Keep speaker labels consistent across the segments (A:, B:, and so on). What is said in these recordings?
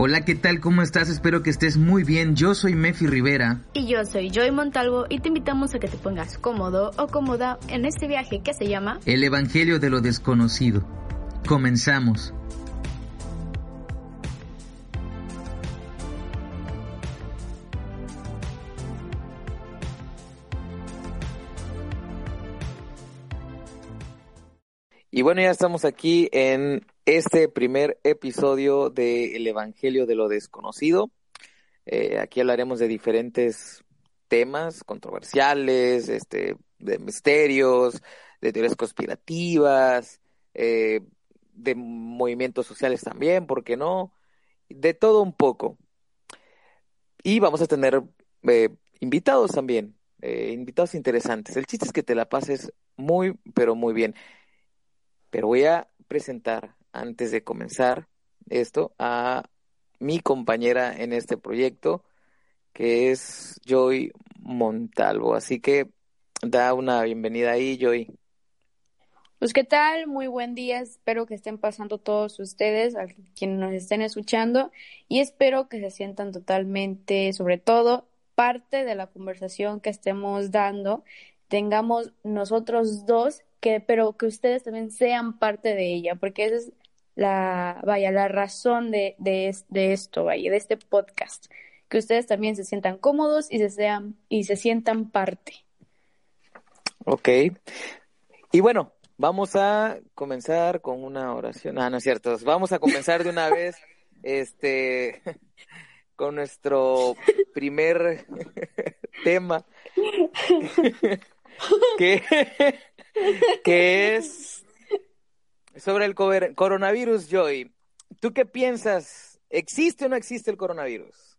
A: Hola, ¿qué tal? ¿Cómo estás? Espero que estés muy bien. Yo soy Mefi Rivera.
B: Y yo soy Joy Montalvo y te invitamos a que te pongas cómodo o cómoda en este viaje que se llama
A: El Evangelio de lo Desconocido. Comenzamos.
C: Y bueno, ya estamos aquí en este primer episodio de El Evangelio de lo Desconocido. Eh, aquí hablaremos de diferentes temas controversiales, este, de misterios, de teorías conspirativas, eh, de movimientos sociales también, ¿por qué no? De todo un poco. Y vamos a tener eh, invitados también, invitados interesantes. El chiste es que te la pases muy, pero muy bien. Pero voy a presentar, antes de comenzar esto, a mi compañera en este proyecto, que es Joy Montalvo. Así que da una bienvenida ahí, Joy.
D: Pues qué tal, muy buen día, espero que estén pasando todos ustedes, a quienes nos estén escuchando, y espero que se sientan totalmente, sobre todo, parte de la conversación que estemos dando, tengamos nosotros dos que, pero que ustedes también sean parte de ella, porque esa es la, vaya, la razón de, de, de esto, vaya, de este podcast, que ustedes también se sientan cómodos y se sean, y se sientan parte.
C: Ok. Y bueno, vamos a comenzar con una oración. Ah, no es cierto. Vamos a comenzar de una vez, este, con nuestro primer tema. que que es sobre el coronavirus, Joy. ¿Tú qué piensas? ¿Existe o no existe el coronavirus?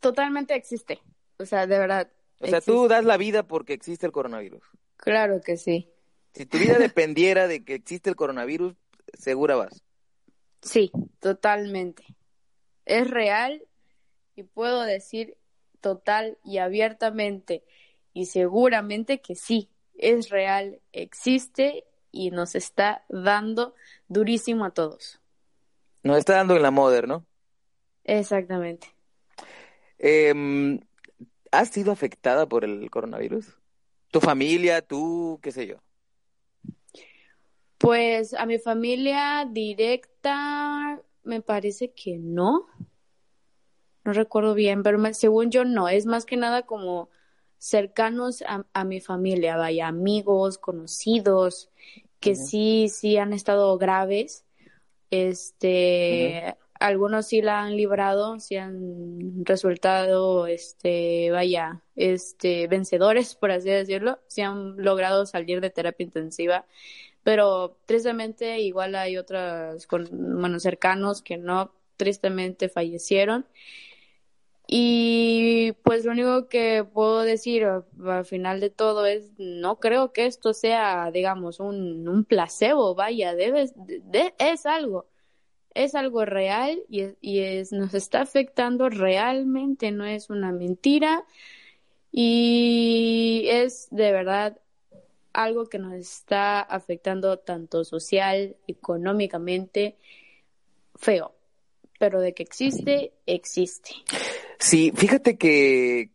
D: Totalmente existe. O sea, de verdad.
C: O sea, tú das la vida porque existe el coronavirus.
D: Claro que sí.
C: Si tu vida dependiera de que existe el coronavirus, segura vas.
D: Sí, totalmente. Es real y puedo decir total y abiertamente y seguramente que sí, es real, existe y nos está dando durísimo a todos.
C: Nos está dando en la moda, ¿no?
D: Exactamente.
C: Eh, ¿Has sido afectada por el coronavirus? ¿Tu familia, tú, qué sé yo?
D: Pues a mi familia directa me parece que no. No recuerdo bien, pero según yo no. Es más que nada como cercanos a, mi familia, vaya, amigos, conocidos, que sí, sí han estado graves. Este, algunos sí la han librado, sí han resultado, este, vaya, este, vencedores, por así decirlo, sí han logrado salir de terapia intensiva, pero tristemente igual hay otros, con, bueno, cercanos que no, tristemente fallecieron. Y pues lo único que puedo decir al final de todo es, no creo que esto sea, digamos, un, un placebo, vaya, debes, de, es algo, es algo real y, y es, nos está afectando realmente, no es una mentira y es de verdad algo que nos está afectando tanto social, económicamente, feo, pero de que existe, existe.
C: Sí, fíjate que,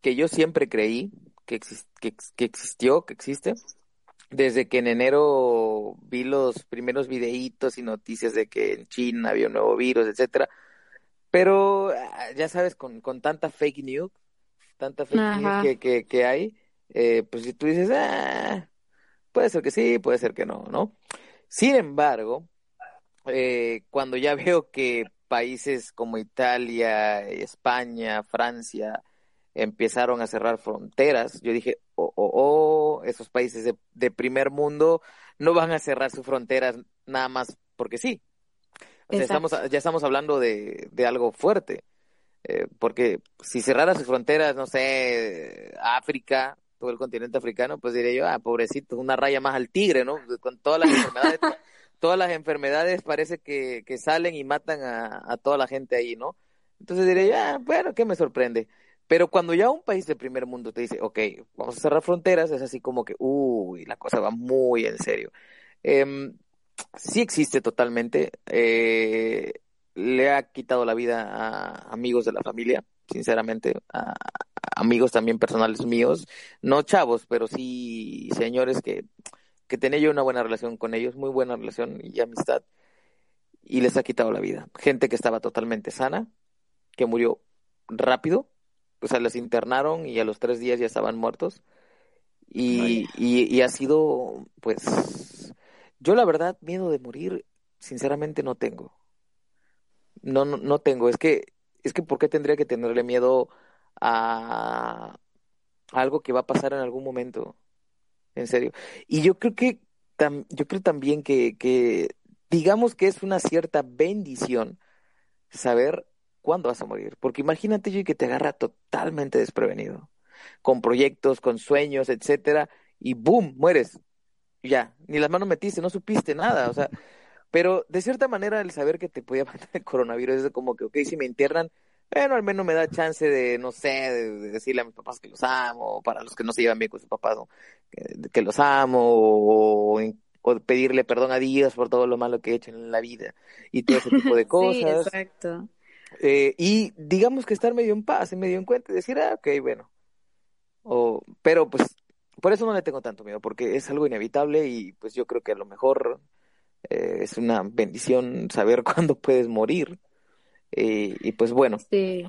C: que yo siempre creí que, que, existió, que existe. Desde que en enero vi los primeros videitos y noticias de que en China había un nuevo virus, etcétera. Pero ah, ya sabes, con, con tanta fake news, tanta fake news que, que, que hay, eh, pues si tú dices, ah, puede ser que sí, puede ser que no, ¿no? Sin embargo, eh, cuando ya veo que países como Italia, España, Francia empezaron a cerrar fronteras, yo dije, oh, oh, oh esos países de, primer mundo no van a cerrar sus fronteras nada más porque sí. O sea, estamos, ya estamos hablando de, de algo fuerte. Eh, porque si cerrara sus fronteras, no sé, África, todo el continente africano, pues diría yo, ah, pobrecito, una raya más al tigre, ¿no? Con todas las enfermedades, todas las enfermedades parece que, que salen y matan a, a, toda la gente ahí, ¿no? Entonces yo, ah, bueno, ¿qué me sorprende? Pero cuando ya un país del primer mundo te dice, ok, vamos a cerrar fronteras, es así como que, uy, la cosa va muy en serio. Eh, sí existe totalmente. Eh, le ha quitado la vida a amigos de la familia, sinceramente, a, amigos también personales míos, no chavos, pero sí señores que, que tenía yo una buena relación con ellos, muy buena relación y amistad, y les ha quitado la vida. Gente que estaba totalmente sana, que murió rápido, o sea, les internaron y a los tres días ya estaban muertos. Y, y, y ha sido, pues, yo la verdad, miedo de morir, sinceramente no tengo. No, no, no tengo. Es que, es que, ¿por qué tendría que tenerle miedo a algo que va a pasar en algún momento? En serio. Y yo creo que, yo creo también que, que, digamos que es una cierta bendición saber cuándo vas a morir. Porque imagínate yo que te agarra totalmente desprevenido. Con proyectos, con sueños, etcétera, y boom, mueres. Ya, ni las manos metiste, no supiste nada. O sea, pero de cierta manera el saber que te podía matar el coronavirus es como que, ok, si me internan, bueno, al menos me da chance de, no sé, de, decirle a mis papás que los amo, para los que no se llevan bien con sus papás, que, los amo, o, o, pedirle perdón a Dios por todo lo malo que he hecho en la vida, y todo ese tipo de cosas. sí,
D: exacto.
C: Eh, y digamos que estar medio en paz, medio en cuenta, y decir, ah, ok, bueno. O, pero pues, por eso no le tengo tanto miedo, porque es algo inevitable y pues yo creo que a lo mejor eh, es una bendición saber cuándo puedes morir. Y pues bueno.
D: Sí.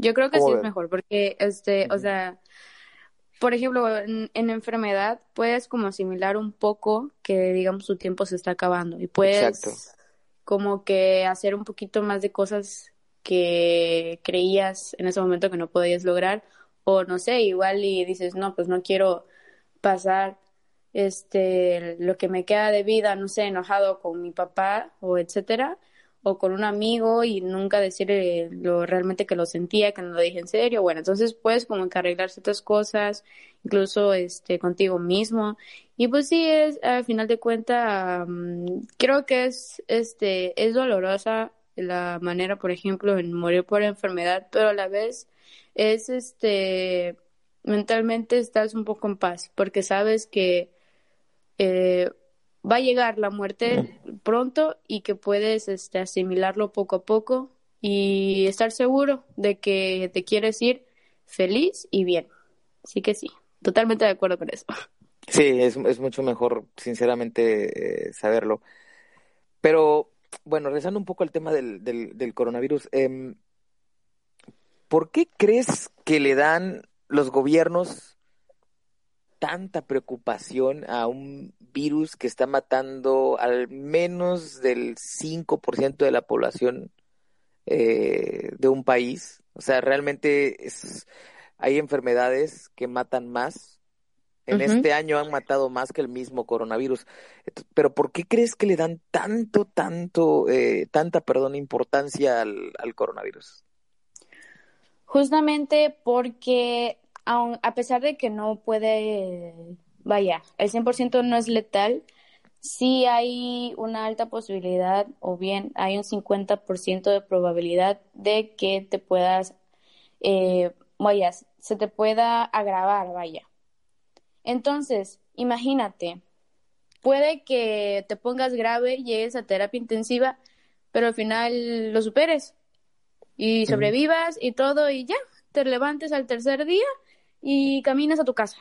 D: Yo creo que sí es mejor, porque, este, o sea, por ejemplo, en, enfermedad puedes como asimilar un poco que, digamos, su tiempo se está acabando y puedes como que hacer un poquito más de cosas que creías en ese momento que no podías lograr o no sé, igual y dices, no, pues no quiero pasar este, lo que me queda de vida, no sé, enojado con mi papá o etcétera, o con un amigo y nunca decirle lo realmente que lo sentía, que no lo dije en serio. Bueno, entonces puedes como que arreglar ciertas cosas, incluso este contigo mismo. Y pues sí es al final de cuentas creo que es este es dolorosa la manera, por ejemplo, en morir por enfermedad, pero a la vez es este mentalmente estás un poco en paz porque sabes que eh, va a llegar la muerte pronto y que puedes este, asimilarlo poco a poco y estar seguro de que te quieres ir feliz y bien. Así que sí, totalmente de acuerdo con eso.
C: Sí, es, es mucho mejor, sinceramente, eh, saberlo. Pero, bueno, regresando un poco al tema del, del, del coronavirus, eh, ¿por qué crees que le dan los gobiernos tanta preocupación a un virus que está matando al menos del 5% de la población eh, de un país. O sea, realmente es, hay enfermedades que matan más. En este año han matado más que el mismo coronavirus. Pero ¿por qué crees que le dan tanto, tanto, eh, tanta, perdón, importancia al, al coronavirus?
D: Justamente porque a pesar de que no puede, vaya, el 100% no es letal, sí hay una alta posibilidad o bien hay un 50% de probabilidad de que te puedas, eh, vaya, se te pueda agravar, vaya. Entonces, imagínate, puede que te pongas grave, llegues a terapia intensiva, pero al final lo superes y sobrevivas y todo y ya, te levantes al tercer día y caminas a tu casa.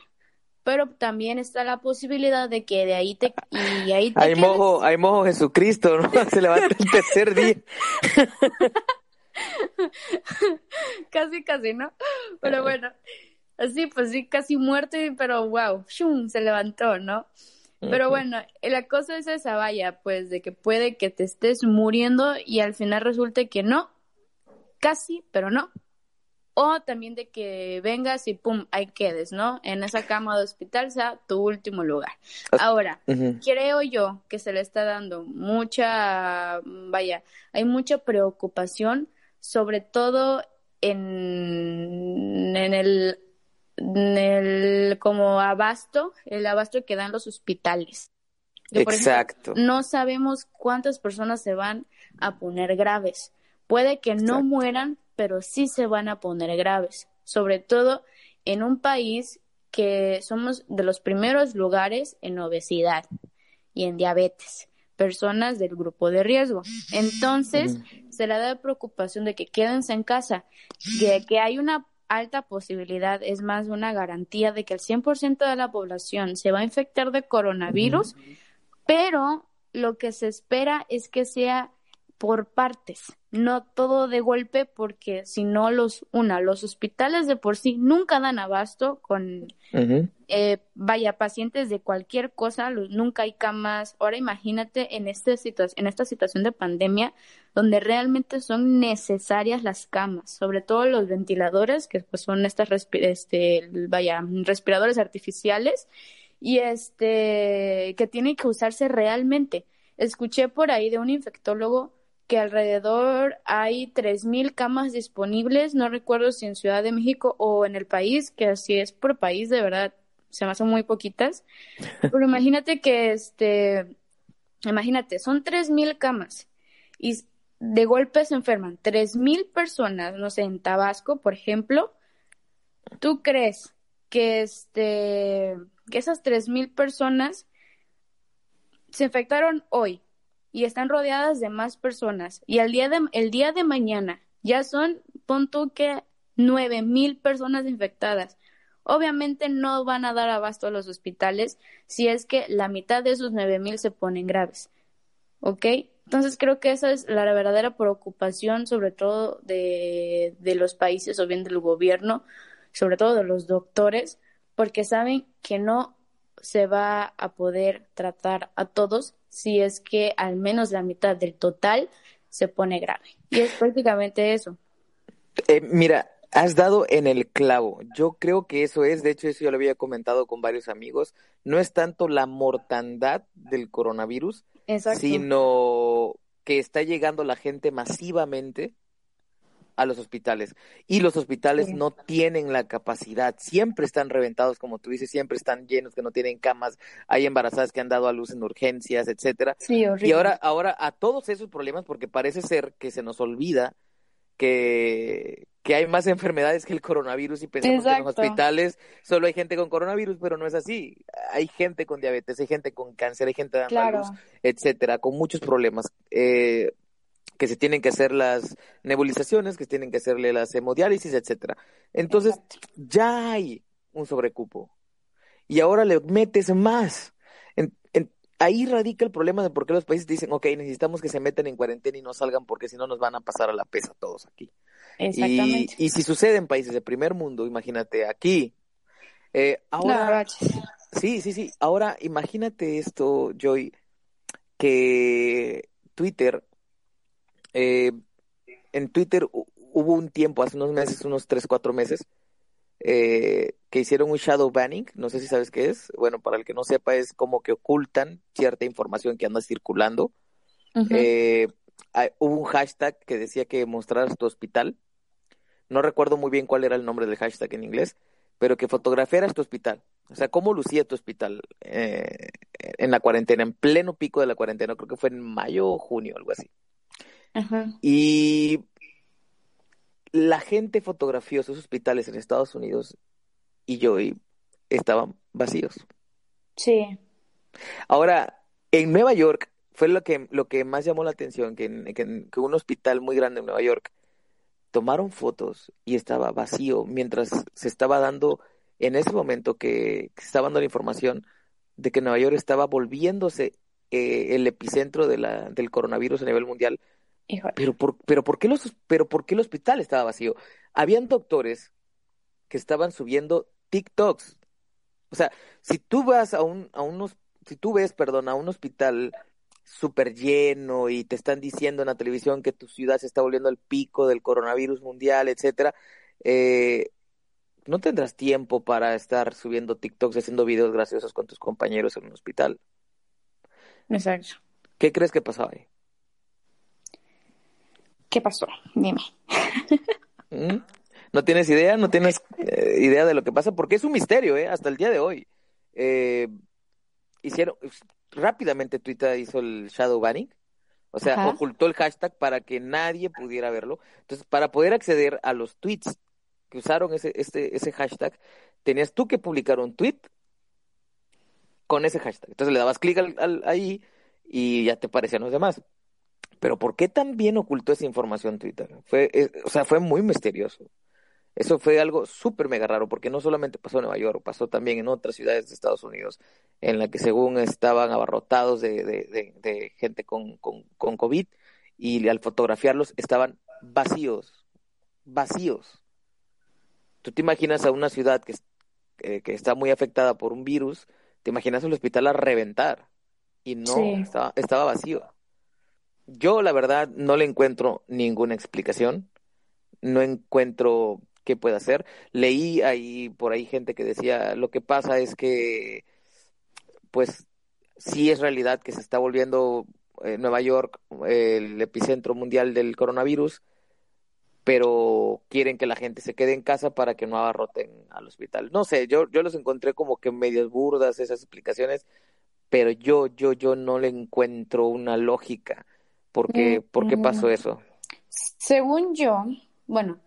D: Pero también está la posibilidad de que de ahí te y ahí te
C: hay mojo, hay mojo Jesucristo, ¿no? Se levanta el tercer día.
D: casi, casi, ¿no? Pero bueno, así pues sí, casi muerto, pero wow, ¡shum! se levantó, ¿no? Pero bueno, la cosa es esa, vaya, pues de que puede que te estés muriendo y al final resulte que no, casi, pero no o también de que vengas y pum, ahí quedes, ¿no? En esa cama de hospital sea tu último lugar. Ahora, creo yo que se le está dando mucha, vaya, hay mucha preocupación, sobre todo en, en el el como abasto, el abasto que dan los hospitales.
C: Exacto.
D: no sabemos cuántas personas se van a poner graves. Puede que no mueran, pero sí se van a poner graves, sobre todo en un país que somos de los primeros lugares en obesidad y en diabetes, personas del grupo de riesgo. Entonces, se le da preocupación de que quédense en casa, de que hay una alta posibilidad, es más una garantía de que el 100% de la población se va a infectar de coronavirus, pero lo que se espera es que sea por partes, no todo de golpe, porque si no los, una, los hospitales de por sí nunca dan abasto con, eh, vaya, pacientes de cualquier cosa, nunca hay camas. Ahora imagínate en, este en esta situación de pandemia, donde realmente son necesarias las camas, sobre todo los ventiladores, que pues son estas, este, vaya, respiradores artificiales, y este, que tienen que usarse realmente. Escuché por ahí de un infectólogo que alrededor hay 3.000 camas disponibles, no recuerdo si en Ciudad de México o en el país, que así es por país, de verdad, se me hacen muy poquitas. Pero imagínate que, este, imagínate, son 3.000 camas y de golpe se enferman 3.000 personas, no sé, en Tabasco, por ejemplo. ¿Tú crees que, este, que esas 3.000 personas se infectaron hoy? Y están rodeadas de más personas y el día de, el día de mañana ya son, pon que nueve mil personas infectadas. Obviamente no van a dar abasto a los hospitales si es que la mitad de esos nueve mil se ponen graves. ¿Ok? Entonces creo que esa es la verdadera preocupación, sobre todo de, de los países o bien del gobierno, sobre todo de los doctores, porque saben que no se va a poder tratar a todos si es que al menos la mitad del total se pone grave. Y es prácticamente eso.
C: Eh, mira, has dado en el clavo. Yo creo que eso es, de hecho, eso yo lo había comentado con varios amigos. No es tanto la mortandad del coronavirus, sino que está llegando la gente masivamente a los hospitales. Y los hospitales no tienen la capacidad, siempre están reventados, como tú dices, siempre están llenos, que no tienen camas, hay embarazadas que han dado a luz en urgencias, etcétera. y ahora, ahora a todos esos problemas, porque parece ser que se nos olvida que, que hay más enfermedades que el coronavirus y pensamos que en los hospitales solo hay gente con coronavirus, pero no es así. Hay gente con diabetes, hay gente con cáncer, hay gente dando a luz, etcétera, con muchos problemas. Eh, que se tienen que hacer las nebulizaciones, que se tienen que hacerle las hemodiálisis, etcétera. Entonces, ya hay un sobrecupo. Y ahora le metes más. ahí radica el problema de por qué los países dicen, ok, necesitamos que se metan en cuarentena y no salgan porque si no nos van a pasar a la pesa todos aquí.
D: Exactamente.
C: Y, si sucede en países de primer mundo, imagínate aquí. Eh, ahora, sí, sí, sí. Ahora imagínate esto, Joy, que Twitter eh, en Twitter hubo un tiempo, hace unos meses, unos 3, 4 meses, eh, que hicieron un shadow banning, no sé si sabes qué es, bueno, para el que no sepa es como que ocultan cierta información que anda circulando. Eh, hubo un hashtag que decía que mostraras tu hospital, no recuerdo muy bien cuál era el nombre del hashtag en inglés, pero que fotografiaras tu hospital, o sea, cómo lucía tu hospital en la cuarentena, en pleno pico de la cuarentena, creo que fue en mayo o junio, algo así. Y la gente fotografió sus hospitales en Estados Unidos y yo estaban vacíos.
D: Sí.
C: Ahora, en Nueva York fue lo que, lo que más llamó la atención, que, que, un hospital muy grande en Nueva York tomaron fotos y estaba vacío mientras se estaba dando, en ese momento que, se estaba dando la información de que Nueva York estaba volviéndose eh, el epicentro de la, del coronavirus a nivel mundial pero por, pero ¿por qué los, pero por qué el hospital estaba vacío? Habían doctores que estaban subiendo TikToks. O sea, si tú vas a un, a unos, si tú ves, perdón, a un hospital súper lleno y te están diciendo en la televisión que tu ciudad se está volviendo el pico del coronavirus mundial, etcétera, eh, no tendrás tiempo para estar subiendo TikToks, haciendo videos graciosos con tus compañeros en un hospital.
D: Exacto.
C: ¿Qué crees que pasó ahí?
D: ¿Qué pasó? Dime.
C: ¿Mm? ¿No tienes idea? ¿No tienes eh, idea de lo que pasa? Porque es un misterio, ¿eh? Hasta el día de hoy. Eh, hicieron, rápidamente Twitter hizo el shadow banning. O sea,
D: Ajá.
C: ocultó el hashtag para que nadie pudiera verlo. Entonces, para poder acceder a los tweets que usaron ese, este, ese hashtag, tenías tú que publicar un tweet con ese hashtag. Entonces le dabas clic al, al- ahí y ya te aparecían los demás. Pero ¿por qué tan bien ocultó esa información Twitter? Fue, eh, o sea, fue muy misterioso. Eso fue algo súper mega raro, porque no solamente pasó en Nueva York, pasó también en otras ciudades de Estados Unidos, en la que según estaban abarrotados de, de, de, de gente con, con, con COVID, y al fotografiarlos estaban vacíos, vacíos. Tú te imaginas a una ciudad que, eh, que está muy afectada por un virus, te imaginas el hospital a reventar, y no,
D: Sí.
C: estaba, estaba vacío. Yo, la verdad, no le encuentro ninguna explicación. No encuentro qué puede hacer. Leí ahí por ahí gente que decía, lo que pasa es que, pues, sí es realidad que se está volviendo eh, Nueva York el epicentro mundial del coronavirus, pero quieren que la gente se quede en casa para que no abarroten al hospital. No sé, yo, yo los encontré como que medias burdas esas explicaciones, pero yo, yo, yo no le encuentro una lógica. ¿Por qué, por qué pasó eso?
D: Según yo, bueno,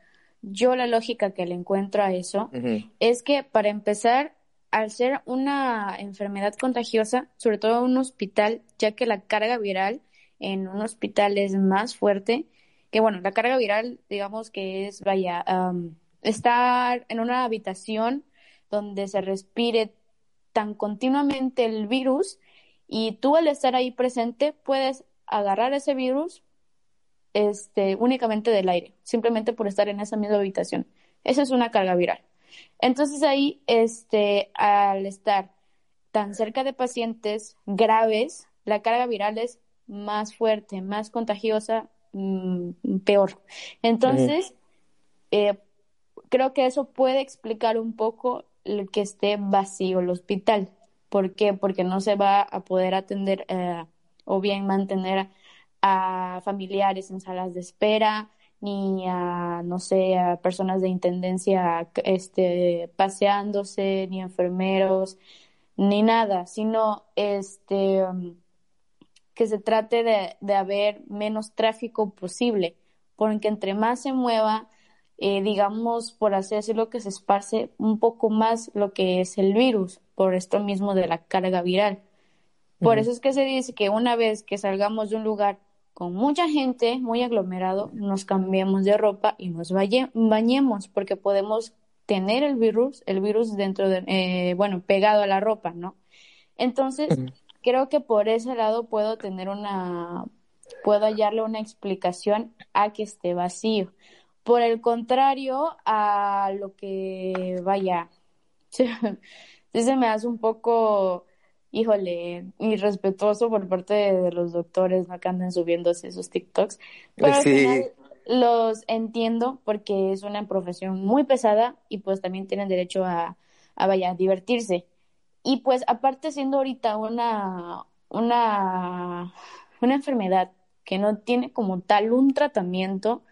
D: yo la lógica que le encuentro a eso es que para empezar, al ser una enfermedad contagiosa, sobre todo en un hospital, ya que la carga viral en un hospital es más fuerte, que bueno, la carga viral, digamos que es, vaya, estar en una habitación donde se respire tan continuamente el virus y tú al estar ahí presente puedes agarrar ese virus este, únicamente del aire, simplemente por estar en esa misma habitación. Esa es una carga viral. Entonces ahí, este, al estar tan cerca de pacientes graves, la carga viral es más fuerte, más contagiosa, mm, peor. Entonces, eh, creo que eso puede explicar un poco el que esté vacío el hospital. ¿Por qué? Porque no se va a poder atender eh, o bien mantener a familiares en salas de espera, ni a, no sé, a personas de intendencia este, paseándose, ni enfermeros, ni nada, sino este, que se trate de, de haber menos tráfico posible, porque entre más se mueva, eh, digamos, por así decirlo, que se esparce un poco más lo que es el virus, por esto mismo de la carga viral. Por eso es que se dice que una vez que salgamos de un lugar con mucha gente, muy aglomerado, nos cambiemos de ropa y nos bañe- bañemos, porque podemos tener el virus, el virus dentro de, eh, bueno, pegado a la ropa, ¿no? Entonces, creo que por ese lado puedo tener una, puedo hallarle una explicación a que esté vacío. Por el contrario, a lo que vaya, se me hace un poco, híjole, irrespetuoso por parte de, los doctores, ¿no? Que anden subiéndose esos TikToks. Pero al
C: Sí.
D: final los entiendo porque es una profesión muy pesada y pues también tienen derecho a, a vaya, a divertirse. Y pues aparte siendo ahorita una, una, una enfermedad que no tiene como tal un tratamiento,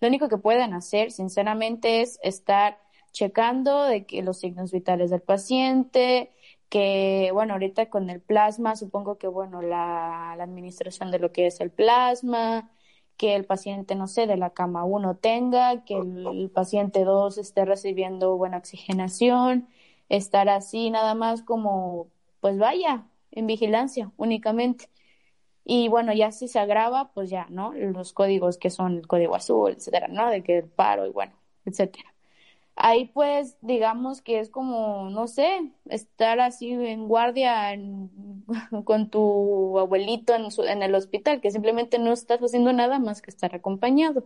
D: lo único que pueden hacer, sinceramente, es estar checando de que los signos vitales del paciente, que, bueno, ahorita con el plasma, supongo que, bueno, la, administración de lo que es el plasma, que el paciente, no sé, de la cama 1 tenga, que el, el paciente 2 esté recibiendo buena oxigenación, estar así nada más como, pues vaya, en vigilancia únicamente. Y bueno, ya si se agrava, pues ya, ¿no? Los códigos que son el código azul, etcétera, ¿no? De que el paro y bueno, etcétera. Ahí pues, digamos que es como, no sé, estar así en guardia en- con tu abuelito en, su- en el hospital, que simplemente no estás haciendo nada más que estar acompañado.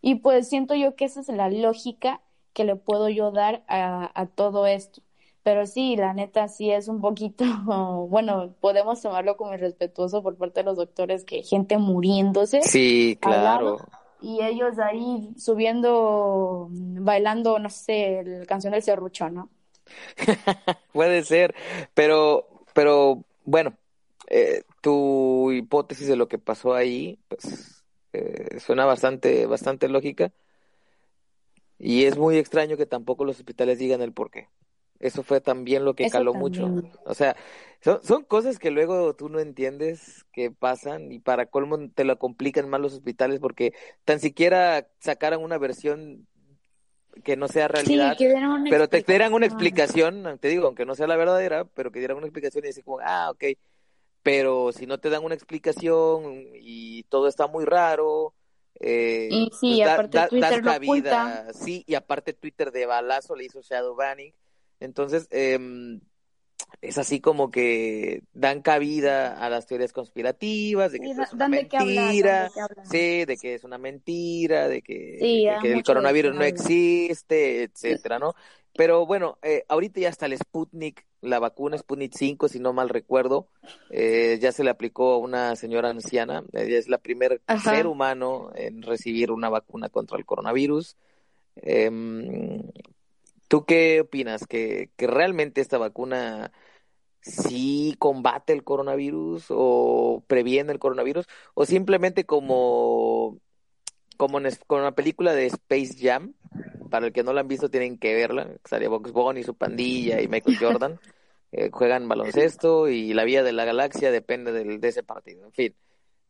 D: Y pues siento yo que esa es la lógica que le puedo yo dar a, a todo esto. Pero sí, la neta sí es un poquito, bueno, podemos tomarlo como irrespetuoso por parte de los doctores, que gente muriéndose
C: Sí, claro.
D: Y ellos ahí subiendo, bailando, no sé, la canción del serrucho, ¿no?
C: Puede ser, pero, pero bueno, eh, tu hipótesis de lo que pasó ahí, pues eh, suena bastante, bastante lógica. Y es muy extraño que tampoco los hospitales digan el por qué. Eso fue también lo que caló mucho. O sea, son, son cosas que luego tú no entiendes que pasan y para colmo te lo complican más los hospitales porque tan siquiera sacaran una versión que no sea realidad, pero te dieran una explicación, te digo, aunque no sea la verdadera, pero que dieran una explicación y decir como, ah, ok, pero si no te dan una explicación y todo está muy raro, eh,
D: y sí,
C: pues
D: aparte Twitter
C: das cabida, sí, y aparte Twitter de balazo le hizo shadow banning, entonces eh, es así como que dan cabida a las teorías conspirativas de que es una mentira, sí, de que es una mentira, de que, de que el coronavirus no existe, etcétera, ¿no? Pero bueno, eh, ahorita ya está el Sputnik, la vacuna Sputnik 5, si no mal recuerdo, eh, ya se le aplicó a una señora anciana, ella es la primer ser humano en recibir una vacuna contra el coronavirus. Eh, ¿Tú qué opinas? ¿Que, ¿Que realmente esta vacuna sí combate el coronavirus o previene el coronavirus? ¿O simplemente como, como en, con una película de Space Jam? Para el que no la han visto tienen que verla. Sale Box Bunny, su pandilla y Michael Jordan. Eh, juegan baloncesto y la vida de la galaxia depende del, de ese partido. En fin,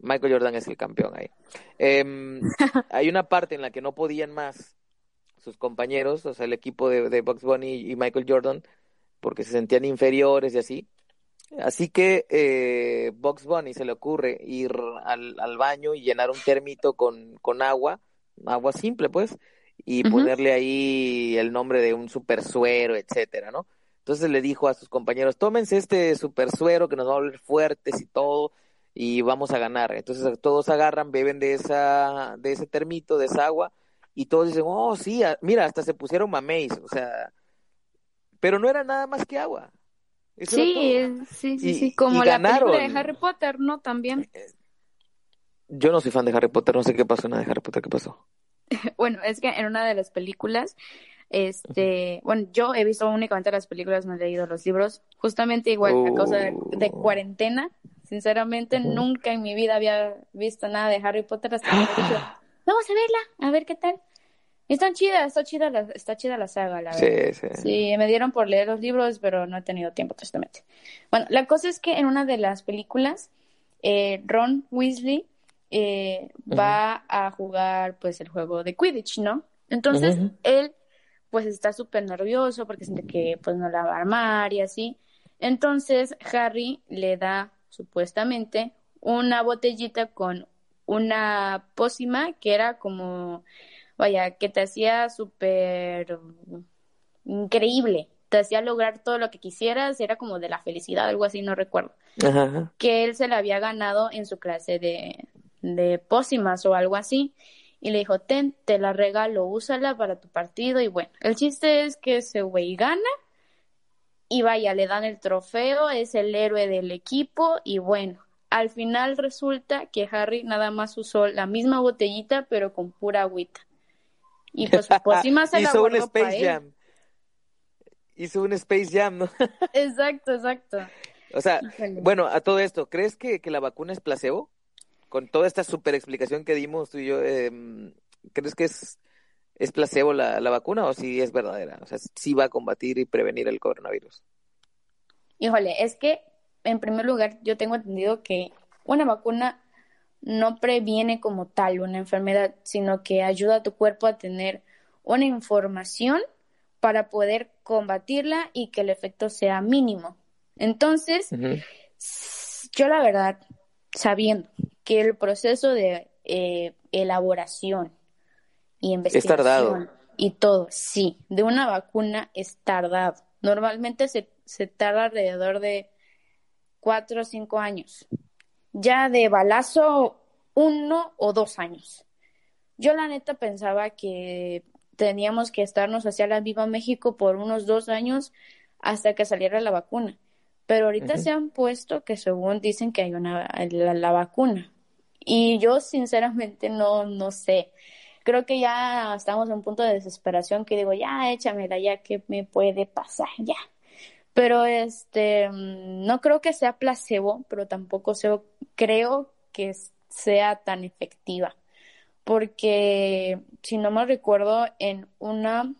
C: Michael Jordan es el campeón ahí. Eh, hay una parte en la que no podían más sus compañeros, o sea, el equipo de, de Bugs Bunny y Michael Jordan, porque se sentían inferiores y así. Así que eh, Bugs Bunny se le ocurre ir al, al baño y llenar un termito con, con agua, agua simple pues, y ponerle ahí el nombre de un super suero, etcétera, ¿no? Entonces le dijo a sus compañeros, tómense este super suero que nos va a volver fuertes y todo, y vamos a ganar. Entonces todos agarran, beben de esa, de ese termito, de esa agua, y todos dicen, oh, sí, mira, hasta se pusieron mameis, o sea, pero no era nada más que agua.
D: sí, sí, sí, sí, como la película de Harry Potter, ¿no? También. Eh,
C: yo no soy fan de Harry Potter, no sé qué pasó, nada de Harry Potter, ¿qué pasó?
D: bueno, es que en una de las películas, este, bueno, yo he visto únicamente las películas, no he leído los libros, justamente igual a causa de, oh. cuarentena, sinceramente, nunca en mi vida había visto nada de Harry Potter hasta vamos a verla, a ver qué tal. Están chidas, está chida la, está chida la saga, la verdad. Sí, sí. Sí, me dieron por leer los libros, pero no he tenido tiempo, tristemente. Bueno, la cosa es que en una de las películas, eh, Ron Weasley eh, va a jugar, pues, el juego de Quidditch, ¿no? Entonces, él, pues, está súper nervioso porque siente que, pues, no la va a armar y así. Entonces, Harry le da, supuestamente, una botellita con una pócima que era como, vaya, que te hacía súper increíble, te hacía lograr todo lo que quisieras, era como de la felicidad, algo así, no recuerdo. Que él se la había ganado en su clase de, de pócimas o algo así. Y le dijo, ten, te la regalo, úsala para tu partido. Y bueno, el chiste es que ese güey gana y vaya, le dan el trofeo, es el héroe del equipo y bueno, al final resulta que Harry nada más usó la misma botellita, pero con pura agüita. Y pues, sí más se
C: Hizo un Space Jam. Hizo un Space Jam, ¿no?
D: exacto, exacto.
C: O sea, bueno, a todo esto, ¿crees que, que, la vacuna es placebo? Con toda esta super explicación que dimos tú y yo, eh, ¿crees que es, es placebo la, la vacuna o si es verdadera? O sea, sí va a combatir y prevenir el coronavirus.
D: Híjole, es que en primer lugar, yo tengo entendido que una vacuna no previene como tal una enfermedad, sino que ayuda a tu cuerpo a tener una información para poder combatirla y que el efecto sea mínimo. Entonces, yo la verdad, sabiendo que el proceso de eh, elaboración y investigación y todo, sí, de una vacuna es tardado. Normalmente se, se tarda alrededor de cuatro o cinco años. Ya de balazo, uno o dos años. Yo la neta pensaba que teníamos que estarnos hacia la Viva México por unos dos años hasta que saliera la vacuna. Pero ahorita se han puesto que según dicen que hay una la, vacuna Y yo sinceramente no, no sé. Creo que ya estamos en un punto de desesperación que digo, ya échamela, ya que me puede pasar, ya. Pero este, mm, no creo que sea placebo, pero tampoco creo que sea tan efectiva. Porque, si no me recuerdo, en una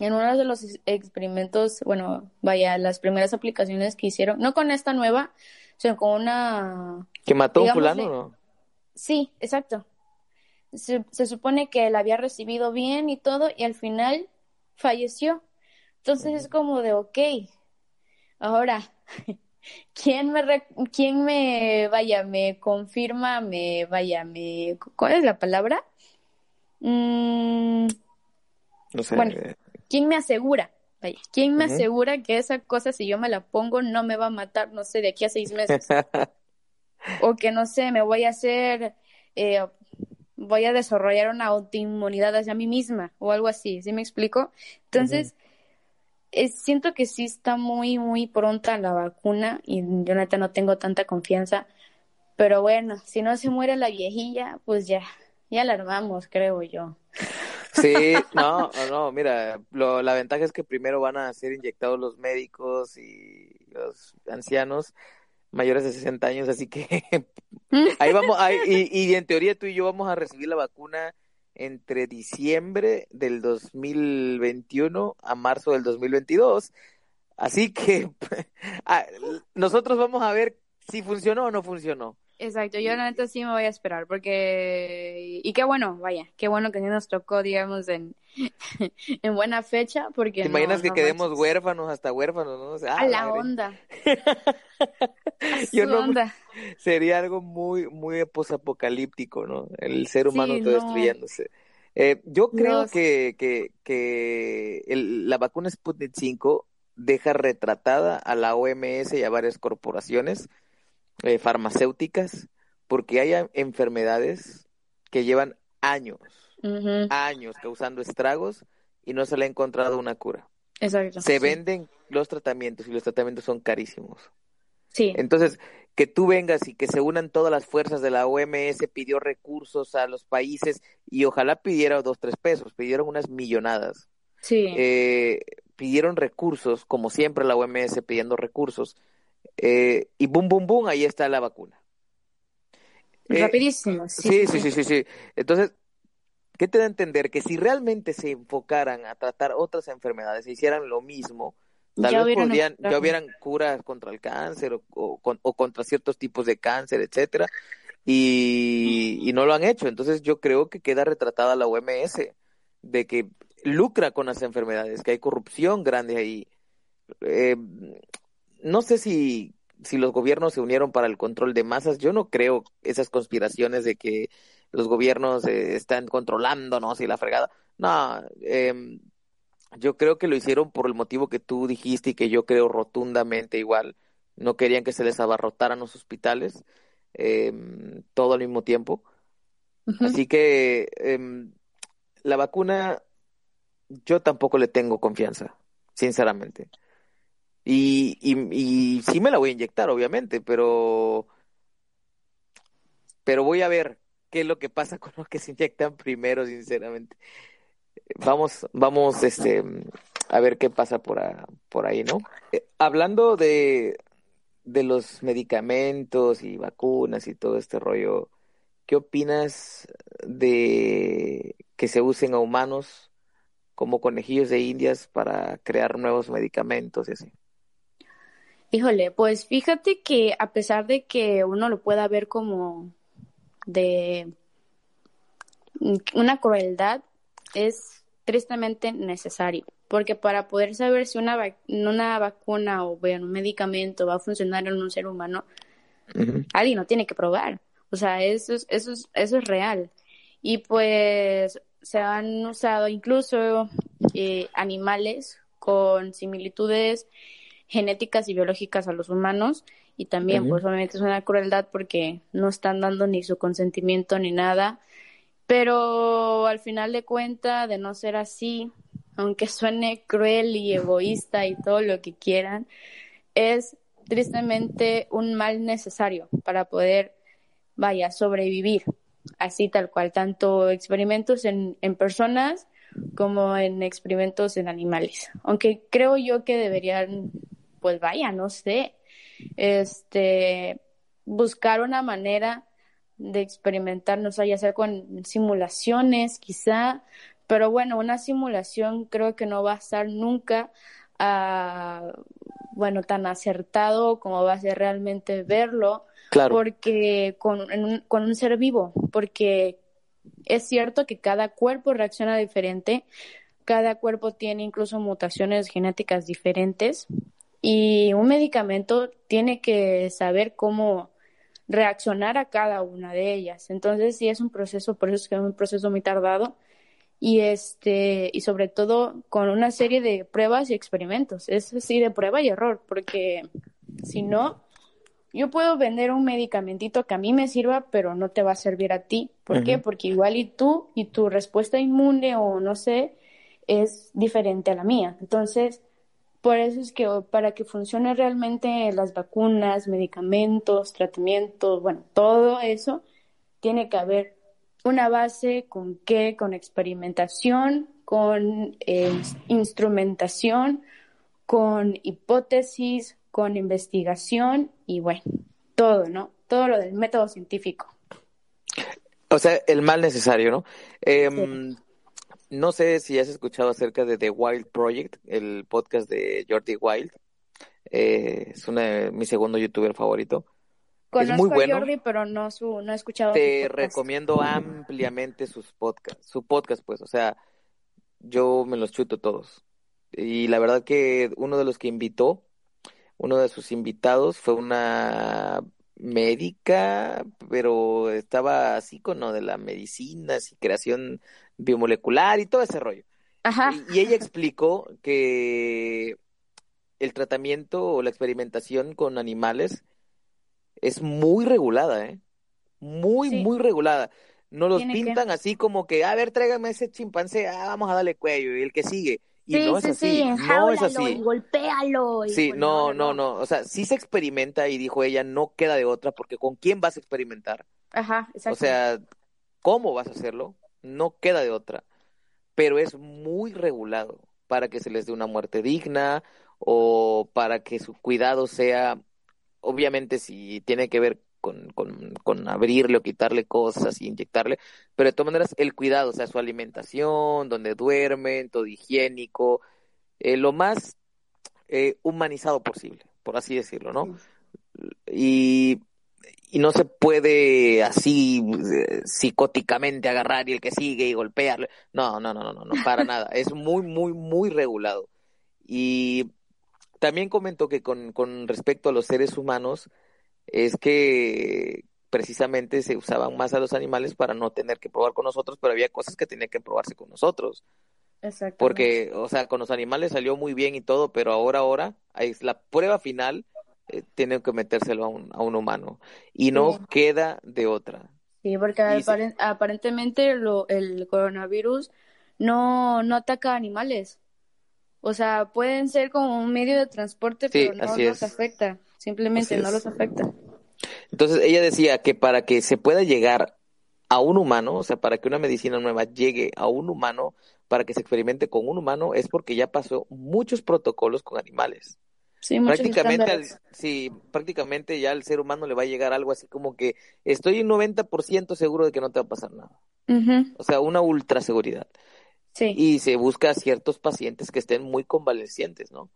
D: en uno de los experimentos, bueno, vaya, las primeras aplicaciones que hicieron, no con esta nueva, sino con una...
C: ¿Que mató un fulano no?
D: Sí, exacto. Se, se, supone que él había recibido bien y todo, y al final falleció. Entonces es como de, ok, ahora, ¿quién me, quién me, vaya, me confirma, me, vaya, me, ¿cuál es la palabra?
C: Mm, no sé.
D: Bueno, ¿quién me asegura? Vaya, ¿quién me asegura que esa cosa, si yo me la pongo, no me va a matar, no sé, de aquí a seis meses? o que, no sé, me voy a hacer, eh, voy a desarrollar una autoinmunidad hacia mí misma, o algo así, ¿sí me explico? Entonces, siento que sí está muy, muy pronta la vacuna, y yo neta no tengo tanta confianza, pero bueno, si no se muere la viejilla, pues ya, ya la armamos, creo yo.
C: Sí, no, no, mira, lo, la ventaja es que primero van a ser inyectados los médicos y los ancianos mayores de 60 años, así que ahí vamos, ahí, y, y en teoría tú y yo vamos a recibir la vacuna entre diciembre del 2021 a marzo del 2022. Así que ah, nosotros vamos a ver si funcionó o no funcionó.
D: Exacto, yo la neta sí me voy a esperar porque y qué bueno, vaya, qué bueno que nos tocó, digamos, en, en buena fecha, porque
C: ¿Te imaginas que quedemos huérfanos hasta huérfanos, no?
D: a la onda.
C: yo no, sería algo muy muy posapocalíptico, ¿no? El ser humano todo destruyéndose. Eh, yo creo que, que, que el, la vacuna Sputnik 5 deja retratada a la OMS y a varias corporaciones eh, farmacéuticas, porque hay enfermedades que llevan años, años causando estragos y no se le ha encontrado una cura.
D: Exacto.
C: Se venden los tratamientos y los tratamientos son carísimos.
D: Sí.
C: Entonces, que tú vengas y que se unan todas las fuerzas de la OMS, pidió recursos a los países y ojalá pidiera dos, tres pesos, pidieron unas millonadas.
D: Sí.
C: Eh, pidieron recursos, como siempre la OMS pidiendo recursos, eh, y boom, boom, boom, ahí está la vacuna.
D: Eh, Rapidísimo.
C: Sí sí, sí sí, sí, Entonces, ¿qué te da a entender? Que si realmente se enfocaran a tratar otras enfermedades, e hicieran lo mismo, tal vez podrían, ya hubieran curas contra el cáncer o, o, contra ciertos tipos de cáncer, etcétera, y, y no lo han hecho. Entonces, yo creo que queda retratada la OMS de que lucra con las enfermedades, que hay corrupción grande ahí. Eh, no sé si, si los gobiernos se unieron para el control de masas. Yo no creo esas conspiraciones de que los gobiernos eh, están controlándonos y la fregada. No, eh, yo creo que lo hicieron por el motivo que tú dijiste y que yo creo rotundamente igual. No querían que se les abarrotaran los hospitales eh, todo al mismo tiempo. Así que em, la vacuna yo tampoco le tengo confianza, sinceramente. Y, y, y sí me la voy a inyectar, obviamente, pero, pero voy a ver qué es lo que pasa con los que se inyectan primero, sinceramente. Vamos, vamos, este, a ver qué pasa por, por ahí, ¿no? Eh, hablando de, de los medicamentos y vacunas y todo este rollo, ¿qué opinas de que se usen a humanos como conejillos de indias para crear nuevos medicamentos y así?
D: Híjole, pues fíjate que a pesar de que uno lo pueda ver como de una crueldad, es tristemente necesario, porque para poder saber si una, una vacuna o un medicamento va a funcionar en un ser humano, alguien lo tiene que probar. O sea, eso es, eso eso es real. Y pues se han usado incluso eh, animales con similitudes genéticas y biológicas a los humanos y también pues obviamente es una crueldad porque no están dando ni su consentimiento ni nada pero al final de cuenta de no ser así aunque suene cruel y egoísta y todo lo que quieran es tristemente un mal necesario para poder vaya, sobrevivir, así tal cual, tanto experimentos en, en personas como en experimentos en animales. Aunque creo yo que deberían, pues vaya, no sé, este, buscar una manera de experimentar, no sé, ya sea con simulaciones, quizá, pero bueno, una simulación creo que no va a estar nunca, uh, bueno, tan acertado como va a ser realmente verlo,
C: claro.
D: porque con, un, con un ser vivo, porque es cierto que cada cuerpo reacciona diferente, cada cuerpo tiene incluso mutaciones genéticas diferentes y un medicamento tiene que saber cómo reaccionar a cada una de ellas. Entonces, sí es un proceso, por eso es que es un proceso muy tardado y este y sobre todo con una serie de pruebas y experimentos. Es así de prueba y error, porque si no yo puedo vender un medicamentito que a mí me sirva, pero no te va a servir a ti. ¿Por qué? Porque igual y tú y tu respuesta inmune o no sé es diferente a la mía. Entonces, por eso es que para que funcione realmente las vacunas, medicamentos, tratamientos, bueno, todo eso, tiene que haber una base con qué, con experimentación, con eh, instrumentación, con hipótesis, con investigación y bueno, todo, ¿no? Todo lo del método científico.
C: O sea, el mal necesario, ¿no? Eh, No sé si has escuchado acerca de The Wild Project, el podcast de Jordi Wild. Eh, es una, mi segundo youtuber favorito.
D: Conozco
C: es muy bueno.
D: a Jordi, pero no, su, no he escuchado
C: Te recomiendo ampliamente sus podcasts, su podcast, pues, o sea, yo me los chuto todos. Y la verdad que uno de los que invitó uno de sus invitados fue una médica, pero estaba así con lo de la medicina, y creación biomolecular y todo ese rollo.
D: Ajá.
C: Y, y, ella explicó que el tratamiento o la experimentación con animales es muy regulada, ¿eh? Muy,
D: Sí.
C: muy regulada. No los
D: que-
C: pintan así como que, a ver, tráigame ese chimpancé, ah, vamos a darle cuello, y el que sigue. Y
D: sí,
C: no es
D: sí,
C: así,
D: sí,
C: no es así.
D: y golpéalo. y
C: Sí,
D: pues,
C: no, no, no. O sea, sí se experimenta y dijo ella, no queda de otra, porque ¿con quién vas a experimentar?
D: Ajá, exacto.
C: O sea, ¿cómo vas a hacerlo? No queda de otra. Pero es muy regulado para que se les dé una muerte digna o para que su cuidado sea, obviamente si tiene que ver con, con, con abrirle o quitarle cosas y inyectarle, pero de todas maneras el cuidado, o sea, su alimentación, donde duermen, todo higiénico, eh, lo más eh, humanizado posible, por así decirlo, ¿no? Y, y no se puede así eh, psicóticamente agarrar y el que sigue y golpearle. No, no, no, no, no, no, para nada. Es muy, muy, muy regulado. Y también comentó que con, con respecto a los seres humanos, es que precisamente se usaban más a los animales para no tener que probar con nosotros, pero había cosas que tenían que probarse con nosotros.
D: Exactamente.
C: Porque, o sea, con los animales salió muy bien y todo, pero ahora, ahora, es la prueba final, eh, tienen que metérselo a un, a un humano. Y no
D: Sí.
C: queda de otra.
D: Sí, porque
C: se-
D: aparentemente lo, el coronavirus no, no ataca a animales. O sea, pueden ser como un medio de transporte,
C: Sí,
D: pero no los
C: es.
D: afecta. Simplemente
C: Así
D: no
C: es.
D: los afecta.
C: Entonces, ella decía que para que se pueda llegar a un humano, o sea, para que una medicina nueva llegue a un humano, para que se experimente con un humano, es porque ya pasó muchos protocolos con animales.
D: Sí,
C: prácticamente, al, sí, prácticamente ya al ser humano le va a llegar algo así como que estoy un 90% seguro de que no te va a pasar nada. O sea, una ultra seguridad.
D: Sí,
C: Y se busca a ciertos pacientes que estén muy convalecientes, ¿no?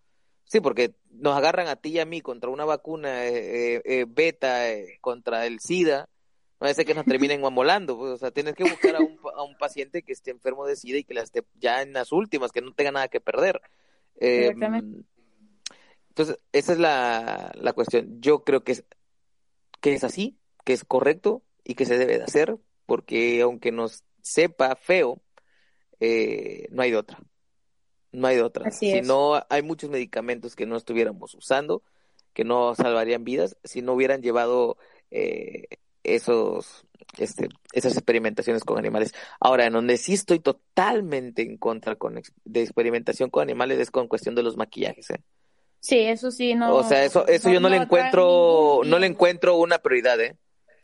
C: Sí, porque nos agarran a ti y a mí contra una vacuna eh, eh, eh, beta eh, contra el SIDA, no ser que nos terminen amolando, pues, o sea, tienes que buscar a un, a un paciente que esté enfermo de SIDA y que la esté ya en las últimas, que no tenga nada que perder. Eh,
D: Exactamente.
C: Entonces, esa es la, la cuestión. Yo creo que es, que es así, que es correcto y que se debe de hacer, porque aunque nos sepa feo, eh, no hay de otra. No hay de otra.
D: Así
C: si
D: es.
C: no, hay muchos medicamentos que no estuviéramos usando, que no salvarían vidas, si no hubieran llevado eh, esos, este, esas experimentaciones con animales. Ahora, en donde sí estoy totalmente en contra con, de experimentación con animales es con cuestión de los maquillajes, ¿eh?
D: Sí, eso sí, no.
C: O sea, eso, eso yo no le encuentro,
D: ningún
C: no le encuentro una prioridad, ¿eh?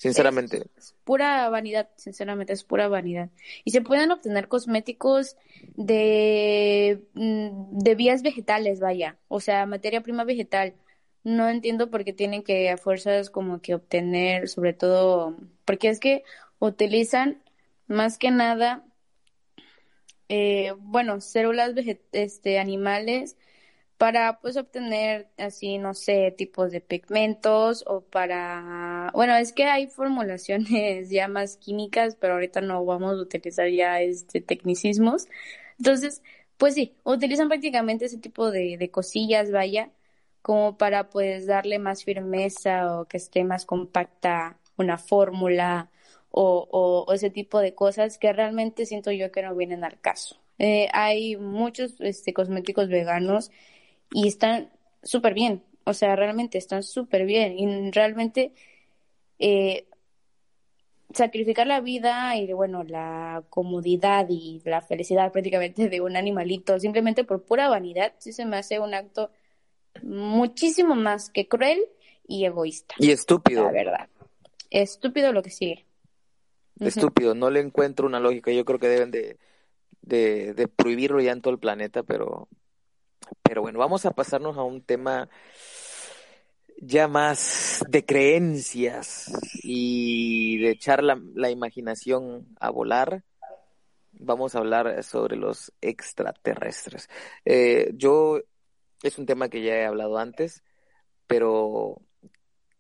C: sinceramente.
D: Es, pura vanidad, sinceramente, es pura vanidad. Y se pueden obtener cosméticos de, mm, de vías vegetales, vaya, o sea, materia prima vegetal. No entiendo por qué tienen que a fuerzas como que obtener, sobre todo, porque es que utilizan más que nada, eh, bueno, células este, animales para pues obtener así, no sé, tipos de pigmentos o para, bueno, es que hay formulaciones ya más químicas, pero ahorita no vamos a utilizar ya este tecnicismos. Entonces, pues sí, utilizan prácticamente ese tipo de, de cosillas, vaya, como para pues darle más firmeza o que esté más compacta una fórmula o, o, ese tipo de cosas que realmente siento yo que no vienen al caso. Eh, hay muchos este, cosméticos veganos y están súper bien, o sea, realmente están súper bien y realmente eh, sacrificar la vida y bueno, la comodidad y la felicidad prácticamente de un animalito simplemente por pura vanidad, sí se me hace un acto muchísimo más que cruel y egoísta.
C: Y estúpido.
D: La verdad. Estúpido lo que sigue.
C: Estúpido, no le encuentro una lógica. Yo creo que deben de, de, de, prohibirlo ya en todo el planeta, pero, pero bueno, vamos a pasarnos a un tema ya más de creencias y de echar la, la imaginación a volar. Vamos a hablar sobre los extraterrestres. Eh, yo es un tema que ya he hablado antes, pero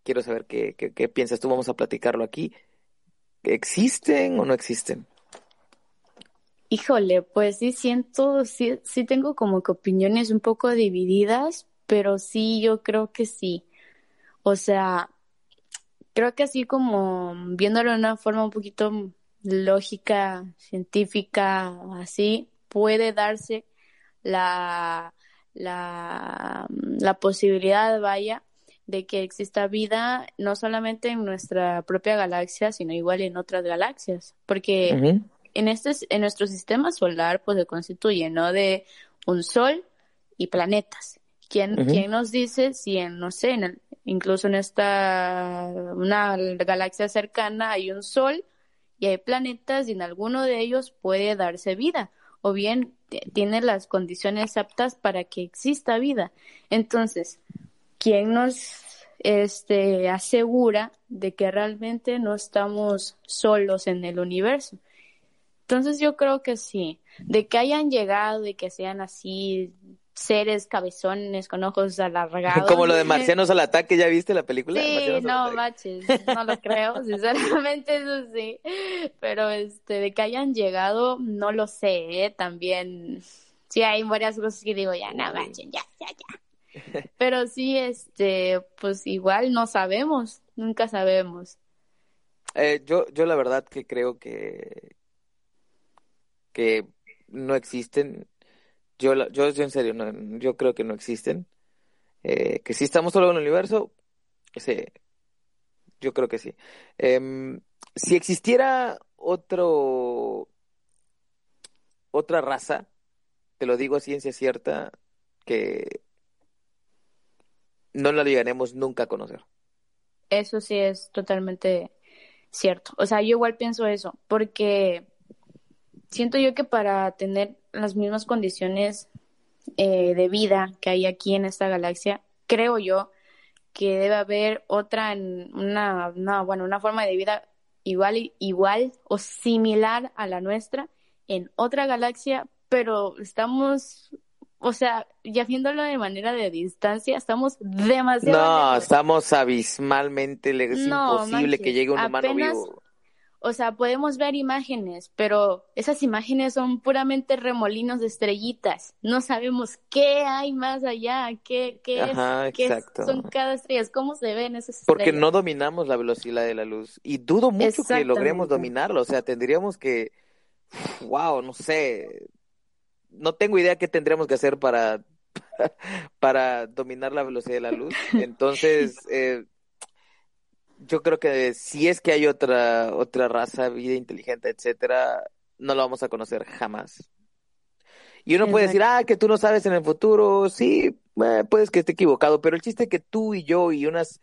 C: quiero saber qué, qué, piensas tú. Vamos a platicarlo aquí. ¿Existen o no existen?
D: Híjole, pues sí siento, sí, sí tengo como que opiniones un poco divididas, pero sí, yo creo que sí. O sea, creo que así como viéndolo de una forma un poquito lógica, científica, así, puede darse la, la, la posibilidad, vaya, de que exista vida no solamente en nuestra propia galaxia, sino igual en otras galaxias, porque en este en nuestro sistema solar pues se constituye no de un sol y planetas. ¿Quién, ¿quién nos dice si en no sé, en incluso en esta una galaxia cercana hay un sol y hay planetas y en alguno de ellos puede darse vida? o bien tiene las condiciones aptas para que exista vida. Entonces, ¿quién nos este, asegura de que realmente no estamos solos en el universo? Entonces yo creo que sí, de que hayan llegado y que sean así seres cabezones con ojos alargados.
C: Como lo de Marcianos al ataque, ¿ya viste la película?
D: Sí, no, maches, no lo creo, sinceramente eso sí. Pero este, de que hayan llegado, no lo sé, ¿eh? también. Sí, hay varias cosas que digo, ya, no manches, ya, ya, ya. Pero sí, este, pues igual no sabemos, nunca sabemos.
C: Eh, yo, yo la verdad que creo que, que no existen yo, yo, en serio, no, yo creo que no existen. Eh, que si estamos solo en el universo, sí, yo creo que sí. Em, si existiera otro, otra raza, te lo digo a ciencia cierta, que no la llegaremos nunca a conocer.
D: Eso sí es totalmente cierto. O sea, yo igual pienso eso, porque siento yo que para tener las mismas condiciones eh, de vida que hay aquí en esta galaxia, creo yo que debe haber otra, una, una, bueno, una forma de vida igual, igual o similar a la nuestra en otra galaxia, pero estamos, o sea, ya viéndolo de manera de distancia, estamos demasiado.
C: No, estamos abismalmente, es imposible que llegue un humano vivo
D: o sea, podemos ver imágenes, pero esas imágenes son puramente remolinos de estrellitas. No sabemos qué hay más allá, qué, qué, es, son cada estrella, cómo se ven esas estrellas.
C: Porque no dominamos la velocidad de la luz y dudo mucho que logremos dominarlo. O sea, tendríamos que, wow, no sé, no tengo idea qué tendríamos que hacer para, para dominar la velocidad de la luz. Entonces, eh, yo creo que si es que hay otra otra raza, vida inteligente, etcétera, no lo vamos a conocer jamás. Y uno puede decir, ah, que tú no sabes en el futuro, sí, eh, puedes que esté equivocado, pero el chiste es que tú y yo y unas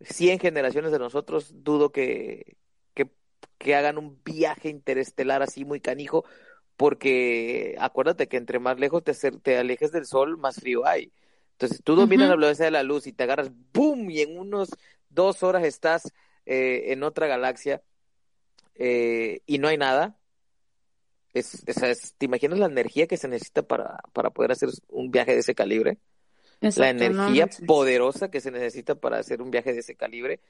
C: 100 generaciones de nosotros, dudo que, que, que hagan un viaje interestelar así muy canijo, porque acuérdate que entre más lejos te, te alejes del sol, más frío hay. Entonces, tú dominas la velocidad de la luz y te agarras, ¡boom! Y en unos dos horas estás eh, en otra galaxia eh, y no hay nada. Es, es, ¿Te imaginas la energía que se necesita para, para poder hacer un viaje de ese calibre? la energía poderosa que se necesita para hacer un viaje de ese calibre.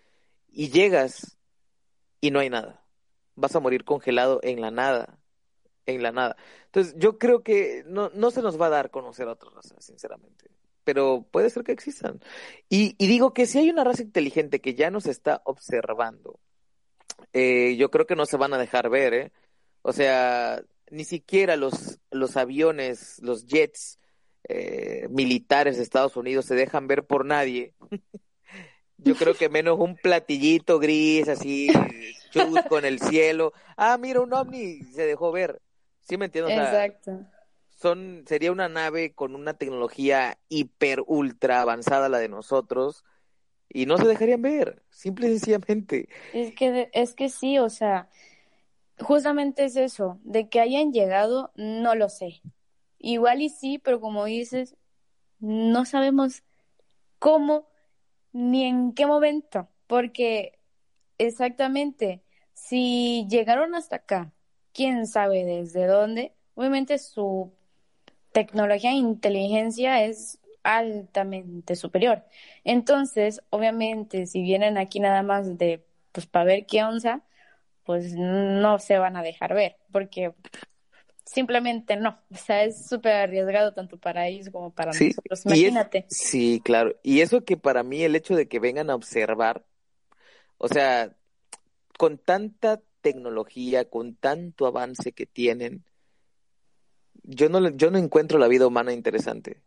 C: Y llegas y no hay nada. Vas a morir congelado en la nada. En la nada. Entonces, yo creo que no, no se nos va a dar conocer a otras razas, sinceramente pero puede ser que existan. Y, digo que si hay una raza inteligente que ya nos está observando, eh, yo creo que no se van a dejar ver, ¿eh? O sea, ni siquiera los, los aviones, los jets eh, militares de Estados Unidos se dejan ver por nadie. yo creo que menos un platillito gris así, chusco en el cielo. Ah, mira, un ovni se dejó ver. ¿Sí me entiendes?
E: Exacto
C: son, sería una nave con una tecnología hiper ultra avanzada la de nosotros y no se dejarían ver, simple y sencillamente.
D: Es que, es que sí, o sea, justamente es eso, de que hayan llegado, no lo sé. Igual y sí, pero como dices, no sabemos cómo ni en qué momento, porque exactamente, si llegaron hasta acá, quién sabe desde dónde, obviamente su tecnología e inteligencia es altamente superior. Entonces, obviamente, si vienen aquí nada más de, pues, para ver qué onza, pues no se van a dejar ver, porque simplemente no. O sea, es súper arriesgado tanto para ellos como para nosotros. Imagínate.
C: sí, claro. Y eso que para mí el hecho de que vengan a observar, o sea, con tanta tecnología, con tanto avance que tienen, yo no, yo no encuentro la vida humana interesante.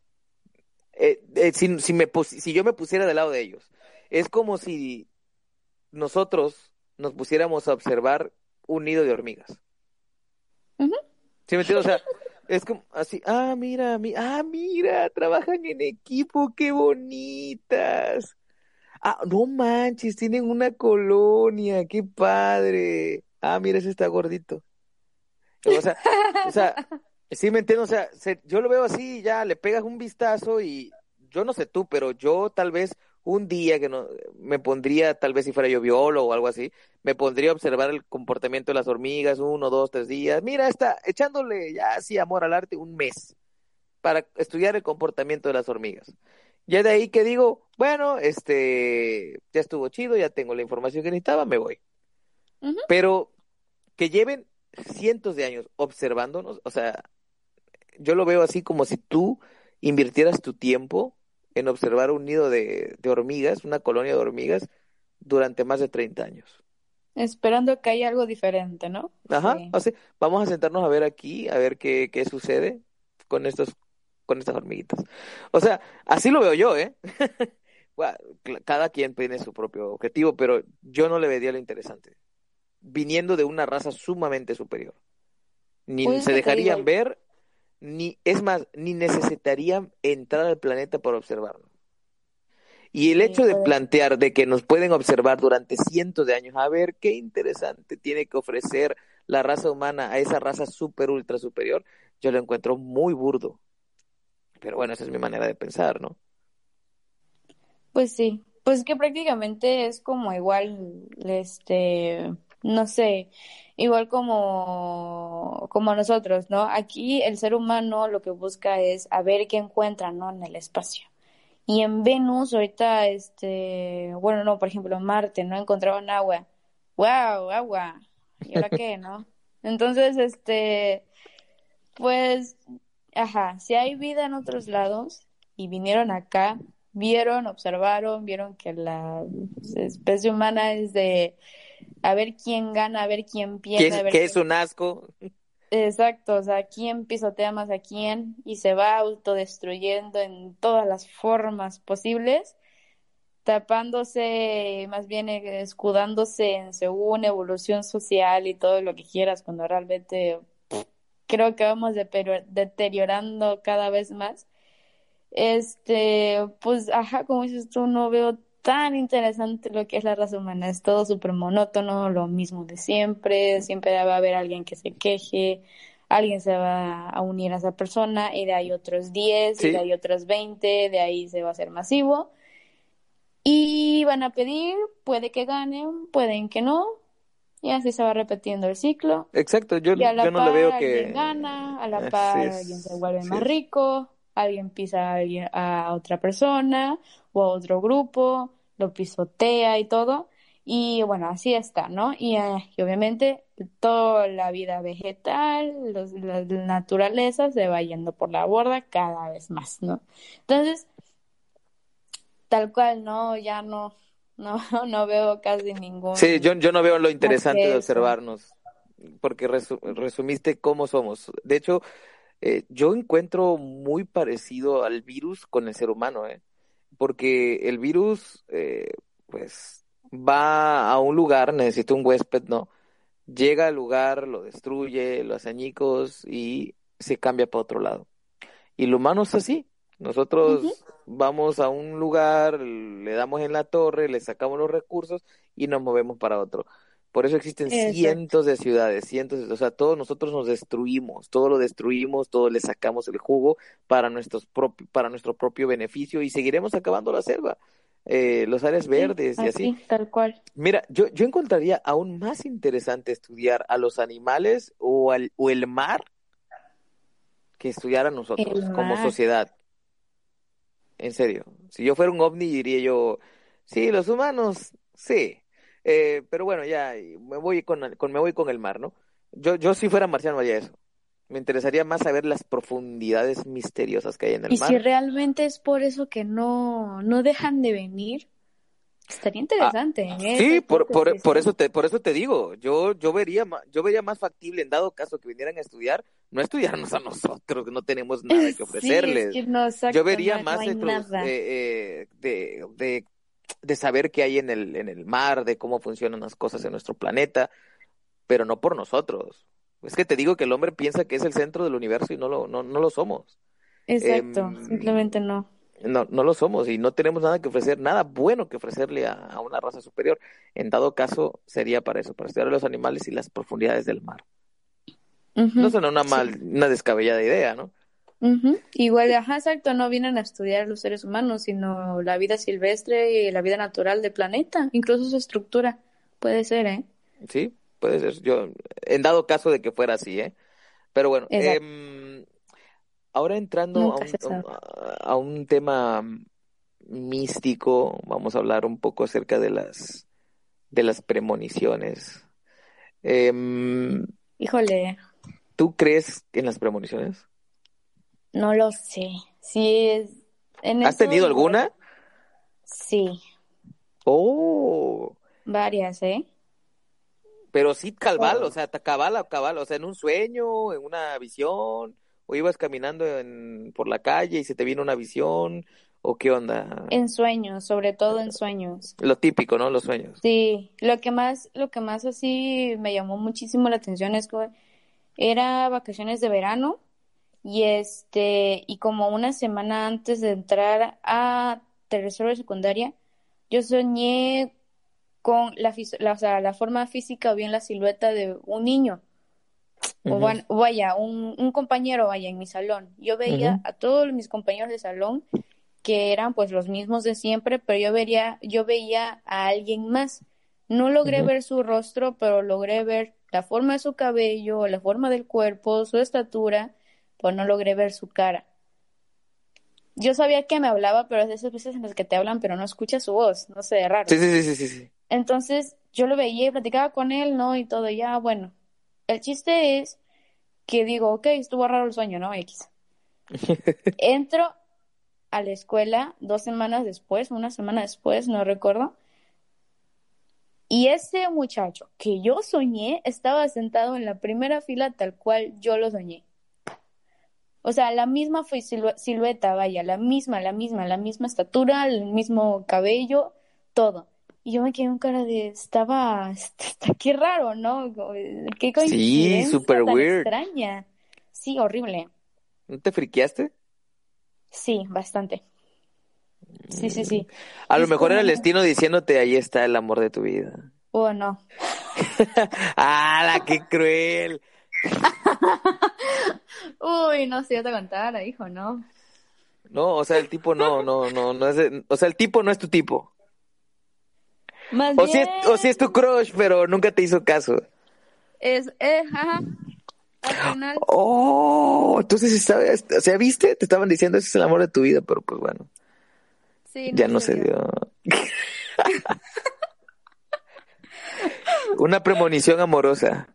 C: Eh, eh, si, si, me si yo me pusiera del lado de ellos, es como si nosotros nos pusiéramos a observar un nido de hormigas. ¿Sí me entiendes? O sea, es como así, ah, mira, mi, ah, mira, trabajan en equipo, qué bonitas. Ah, no manches, tienen una colonia, qué padre. Ah, mira, ese está gordito. O sea, o sea, Sí, me entiendo, o sea, yo lo veo así, ya le pegas un vistazo y yo no sé tú, pero yo tal vez un día que no me pondría, tal vez si fuera yo biólogo o algo así, me pondría a observar el comportamiento de las hormigas uno, dos, tres días. Mira, está echándole ya así amor al arte un mes para estudiar el comportamiento de las hormigas. Ya de ahí que digo, bueno, este, ya estuvo chido, ya tengo la información que necesitaba, me voy. Pero que lleven cientos de años observándonos, o sea, yo lo veo así como si tú invirtieras tu tiempo en observar un nido de, hormigas, una colonia de hormigas, durante más de 30 años.
D: Esperando que haya algo diferente, ¿no?
C: Ajá, sea, vamos a sentarnos a ver aquí, a ver qué, qué sucede con estos con estas hormiguitas. O sea, así lo veo yo, ¿eh? cada quien tiene su propio objetivo, pero yo no le vería lo interesante. Viniendo de una raza sumamente superior. Ni pues se dejarían ver ni, es más, ni necesitarían entrar al planeta para observarlo. Y el hecho de plantear de que nos pueden observar durante cientos de años, a ver qué interesante tiene que ofrecer la raza humana a esa raza super ultra superior, yo lo encuentro muy burdo. Pero bueno, esa es mi manera de pensar, ¿no?
D: Pues sí, pues que prácticamente es como igual, este, no sé, igual como, como nosotros, ¿no? Aquí el ser humano lo que busca es a ver qué encuentra, ¿no? En el espacio. Y en Venus, ahorita, este, bueno, no, por ejemplo, en Marte, no encontraban agua. ¡Wow! Agua. ¿Y ahora qué, no? Entonces, este, pues, ajá, si hay vida en otros lados y vinieron acá, vieron, observaron, vieron que la especie humana es de a ver quién gana, a ver quién pierde.
C: ¿Qué, es un asco?
D: Exacto, o sea, quién pisotea más a quién y se va autodestruyendo en todas las formas posibles, tapándose, más bien escudándose en según evolución social y todo lo que quieras, cuando realmente creo que vamos deteriorando cada vez más. Este, pues, ajá, como dices tú, no veo tan interesante lo que es la raza humana. Es todo súper monótono, lo mismo de siempre. Siempre va a haber alguien que se queje, alguien se va a unir a esa persona y de ahí otros 10, y de ahí otros 20, de ahí se va a hacer masivo. Y van a pedir, puede que ganen, pueden que no, y así se va repitiendo el ciclo.
C: Exacto, yo,
D: yo
C: no le veo que...
D: Alguien gana, a la par alguien se vuelve más rico, alguien pisa a, otra persona o a otro grupo, lo pisotea y todo. Y bueno, así está, ¿no? Y, eh, obviamente toda la vida vegetal, la, naturaleza se va yendo por la borda cada vez más, ¿no? Entonces, tal cual, no, ya no, no, no veo casi ningún.
C: Sí, yo, yo no veo lo interesante de observarnos, porque resumiste cómo somos. De hecho, eh, yo encuentro muy parecido al virus con el ser humano, ¿eh? Porque el virus, eh, pues va a un lugar, necesita un huésped, ¿no? Llega al lugar, lo destruye, lo hace añicos y se cambia para otro lado. Y lo humano es así. Nosotros vamos a un lugar, le damos en la torre, le sacamos los recursos y nos movemos para otro. Por eso existen cientos de ciudades, cientos, de, o sea, todos nosotros nos destruimos, todo lo destruimos, todo le sacamos el jugo para nuestros para nuestro propio beneficio y seguiremos acabando la selva eh, los áreas verdes y así.
D: Tal cual.
C: Mira, yo, yo encontraría aún más interesante estudiar a los animales o, al, o el mar que estudiar a nosotros como sociedad. En serio. Si yo fuera un ovni diría yo, sí, los humanos, sí. Eh, pero bueno, ya me voy con, con, me voy con el mar, ¿no? Yo, yo si fuera marciano haría eso. Me interesaría más saber las profundidades misteriosas que hay en el mar.
D: Y si realmente es por eso que no, no dejan de venir, estaría interesante.
C: Ah, ¿eh? Sí, por, por, por, eso te, por eso te digo, yo, yo, vería, yo vería más factible en dado caso que vinieran a estudiar, no estudiarnos a nosotros, que no tenemos nada que ofrecerles. yo vería más eh, eh, de, de, de saber qué hay en el, en el mar, de cómo funcionan las cosas en nuestro planeta, pero no por nosotros. Es que te digo que el hombre piensa que es el centro del universo y no lo, no, no lo somos.
D: Exacto, em, simplemente no.
C: No, no lo somos y no tenemos nada que ofrecer, nada bueno que ofrecerle a, una raza superior. En dado caso, sería para eso, para estudiar a los animales y las profundidades del mar. No suena una mal, una descabellada idea, ¿no?
D: Igual, ajá, exacto, no vienen a estudiar los seres humanos, sino la vida silvestre y la vida natural del planeta, incluso su estructura. Puede ser, ¿eh?
C: Sí, puede ser. Yo, en dado caso de que fuera así, ¿eh? Pero bueno, eh, ahora entrando a un, tema místico, vamos a hablar un poco acerca de las de las premoniciones. Eh,
D: Híjole.
C: ¿Tú crees en las premoniciones?
D: No lo sé. Sí es.
C: ¿Has tenido alguna?
D: Sí.
C: Oh.
D: Varias, ¿eh?
C: Pero sí cabal, o sea, cabal, cabal, o sea, en un sueño, en una visión, o ibas caminando en, por la calle y se te vino una visión, o qué onda.
D: En sueños, sobre todo en sueños.
C: Lo típico, ¿no? Los sueños.
D: Sí, lo que más, lo que más así me llamó muchísimo la atención es que era vacaciones de verano y este y como una semana antes de entrar a tercero de secundaria, yo soñé con la, la, la forma física o bien la silueta de un niño. O, vaya, un, un, compañero, vaya, en mi salón. Yo veía a todos mis compañeros de salón que eran pues los mismos de siempre, pero yo veía, yo veía a alguien más. No logré ver su rostro, pero logré ver la forma de su cabello, la forma del cuerpo, su estatura, pues no logré ver su cara. Yo sabía que me hablaba, pero es de esas veces en las que te hablan, pero no escuchas su voz, no sé, raro.
C: Sí, sí, sí, sí, sí.
D: Entonces yo lo veía y platicaba con él, ¿no? Y todo, ya, bueno. El chiste es que digo, ok, estuvo raro el sueño, ¿no? X. Entro a la escuela dos semanas después, una semana después, no recuerdo. Y ese muchacho que yo soñé estaba sentado en la primera fila tal cual yo lo soñé. O sea, la misma silueta, vaya, la misma, la misma, la misma estatura, el mismo cabello, todo. Y yo me quedé con cara de, estaba, está, qué raro, ¿no? Qué coincidencia sí, super weird. extraña. Sí, horrible.
C: ¿No te friqueaste?
D: Sí, bastante. Sí, sí, sí.
C: A lo
D: Es
C: mejor era el destino diciéndote ahí está el amor de tu vida.
D: Oh, no.
C: ¡Hala, qué cruel!
D: Uy, no, si yo te contara, hijo, no.
C: No, o sea, el tipo no, no, no, no es, o sea, el tipo no es tu tipo.
D: Más
C: O si
D: bien
C: es, o si es tu crush, pero nunca te hizo caso.
D: es, eh, ajá. Al final,
C: Oh, entonces o sea, ¿viste? Te estaban diciendo ese es el amor de tu vida, pero pues bueno,
D: sí,
C: ya no se dio. Una premonición amorosa.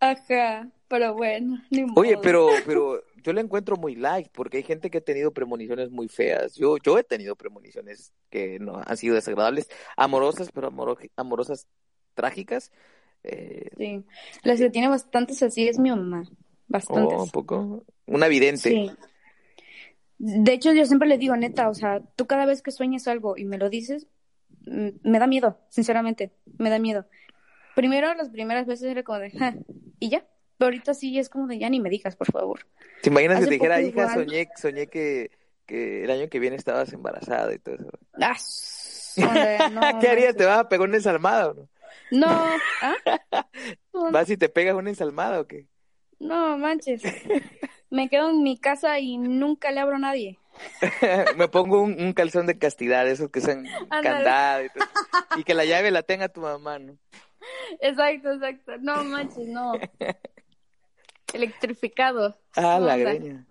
D: Ajá, pero bueno, ni
C: Oye,
D: modo.
C: pero, pero yo la encuentro muy light, porque hay gente que ha tenido premoniciones muy feas. Yo, yo he tenido premoniciones que no han sido desagradables, amorosas, pero amoro- amorosas trágicas. Eh,
D: Sí. Las que tiene bastantes así es mi mamá. Bastantes.
C: oh, un poco. Una vidente.
D: Sí. De hecho, yo siempre le digo, neta, o sea, tú cada vez que sueñas algo y me lo dices, me da miedo, sinceramente, me da miedo. Primero, las primeras veces era como de, "Ja", y ya. Pero ahorita sí es como de, ya ni me digas, por favor.
C: ¿Te imaginas que
D: Hace
C: te dijera, hija,
D: igual.
C: soñé, soñé que, que el año que viene estabas embarazada y todo eso?
D: Ah, no,
C: ¿Qué harías?
D: manches.
C: ¿Te vas a pegar una ensalmada o no?
D: No, ¿ah? No,
C: ¿Vas y te pegas una ensalmada o qué?
D: no manches. Me quedo en mi casa y nunca le abro a nadie.
C: Me pongo un, un calzón de castidad, esos que son candado y, todo. y que la llave la tenga tu mamá, ¿no?
D: Exacto, exacto. No manches, no. Electrificado.
C: Ah, la greña.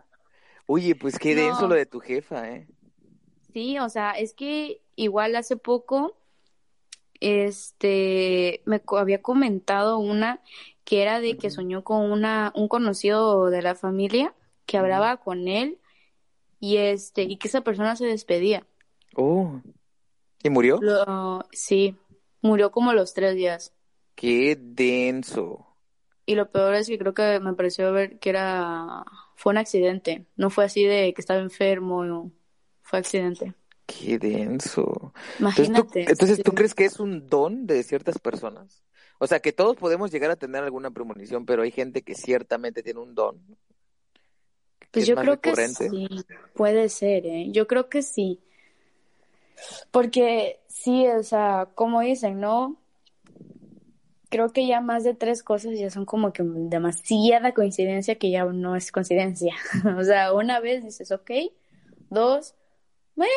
C: Oye, pues qué
D: No.
C: denso lo de tu jefa, ¿eh?
D: Sí, o sea, es que igual hace poco, este, me había comentado una que era de que soñó con una, un conocido de la familia que hablaba con él y este, y que esa persona se despedía.
C: Oh. ¿Y murió?
D: Lo- sí, murió como los tres días.
C: Qué denso.
D: Y lo peor es que creo que me pareció ver que era, fue un accidente. No fue así de que estaba enfermo, no. fue accidente.
C: Qué denso. Entonces, ¿tú,
D: Imagínate.
C: entonces, ¿tú
D: sí.
C: crees que es un don de ciertas personas? O sea, que todos podemos llegar a tener alguna premonición, pero hay gente que ciertamente tiene un don.
D: Pues
C: es
D: yo creo que sí, puede ser, ¿eh? Yo creo que sí. Porque sí, o sea, como dicen, ¿no? Creo que ya más de tres cosas ya son como que demasiada coincidencia que ya no es coincidencia. O sea, una vez dices, ok, dos, "Meh,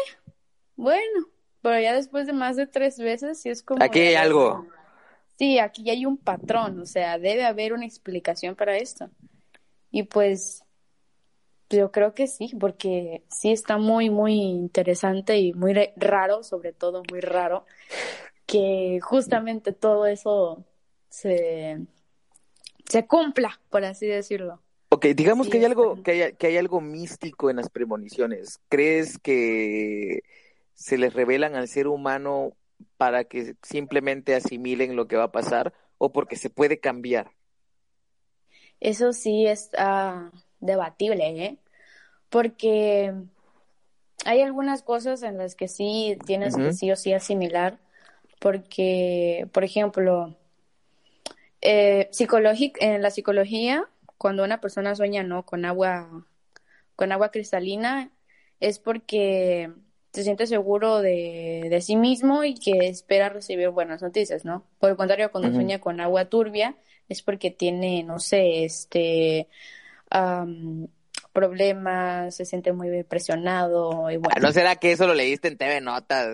D: bueno, pero ya después de más de tres veces sí es como...
C: Aquí hay algo.
D: Sí, aquí hay un patrón, o sea, debe haber una explicación para esto. Y pues yo creo que sí, porque sí está muy, muy interesante y muy raro, sobre todo muy raro, que justamente todo eso se, se cumpla, por así decirlo.
C: Ok, digamos
D: Sí,
C: que hay algo,
D: está.
C: que hay, que hay algo místico en las premoniciones. ¿Crees que se les revelan al ser humano para que simplemente asimilen lo que va a pasar o porque se puede cambiar?
D: Eso sí está debatible, ¿eh? Porque hay algunas cosas en las que sí tienes que sí o sí asimilar, porque, por ejemplo, eh, en la psicología, cuando una persona sueña, ¿no? Con agua, con agua cristalina, es porque se siente seguro de, de sí mismo y que espera recibir buenas noticias, ¿no? Por el contrario, cuando sueña con agua turbia, es porque tiene, no sé, este, am, problemas, se siente muy presionado y
C: Ah,
D: bueno.
C: ¿No será que eso lo leíste en TV Notas?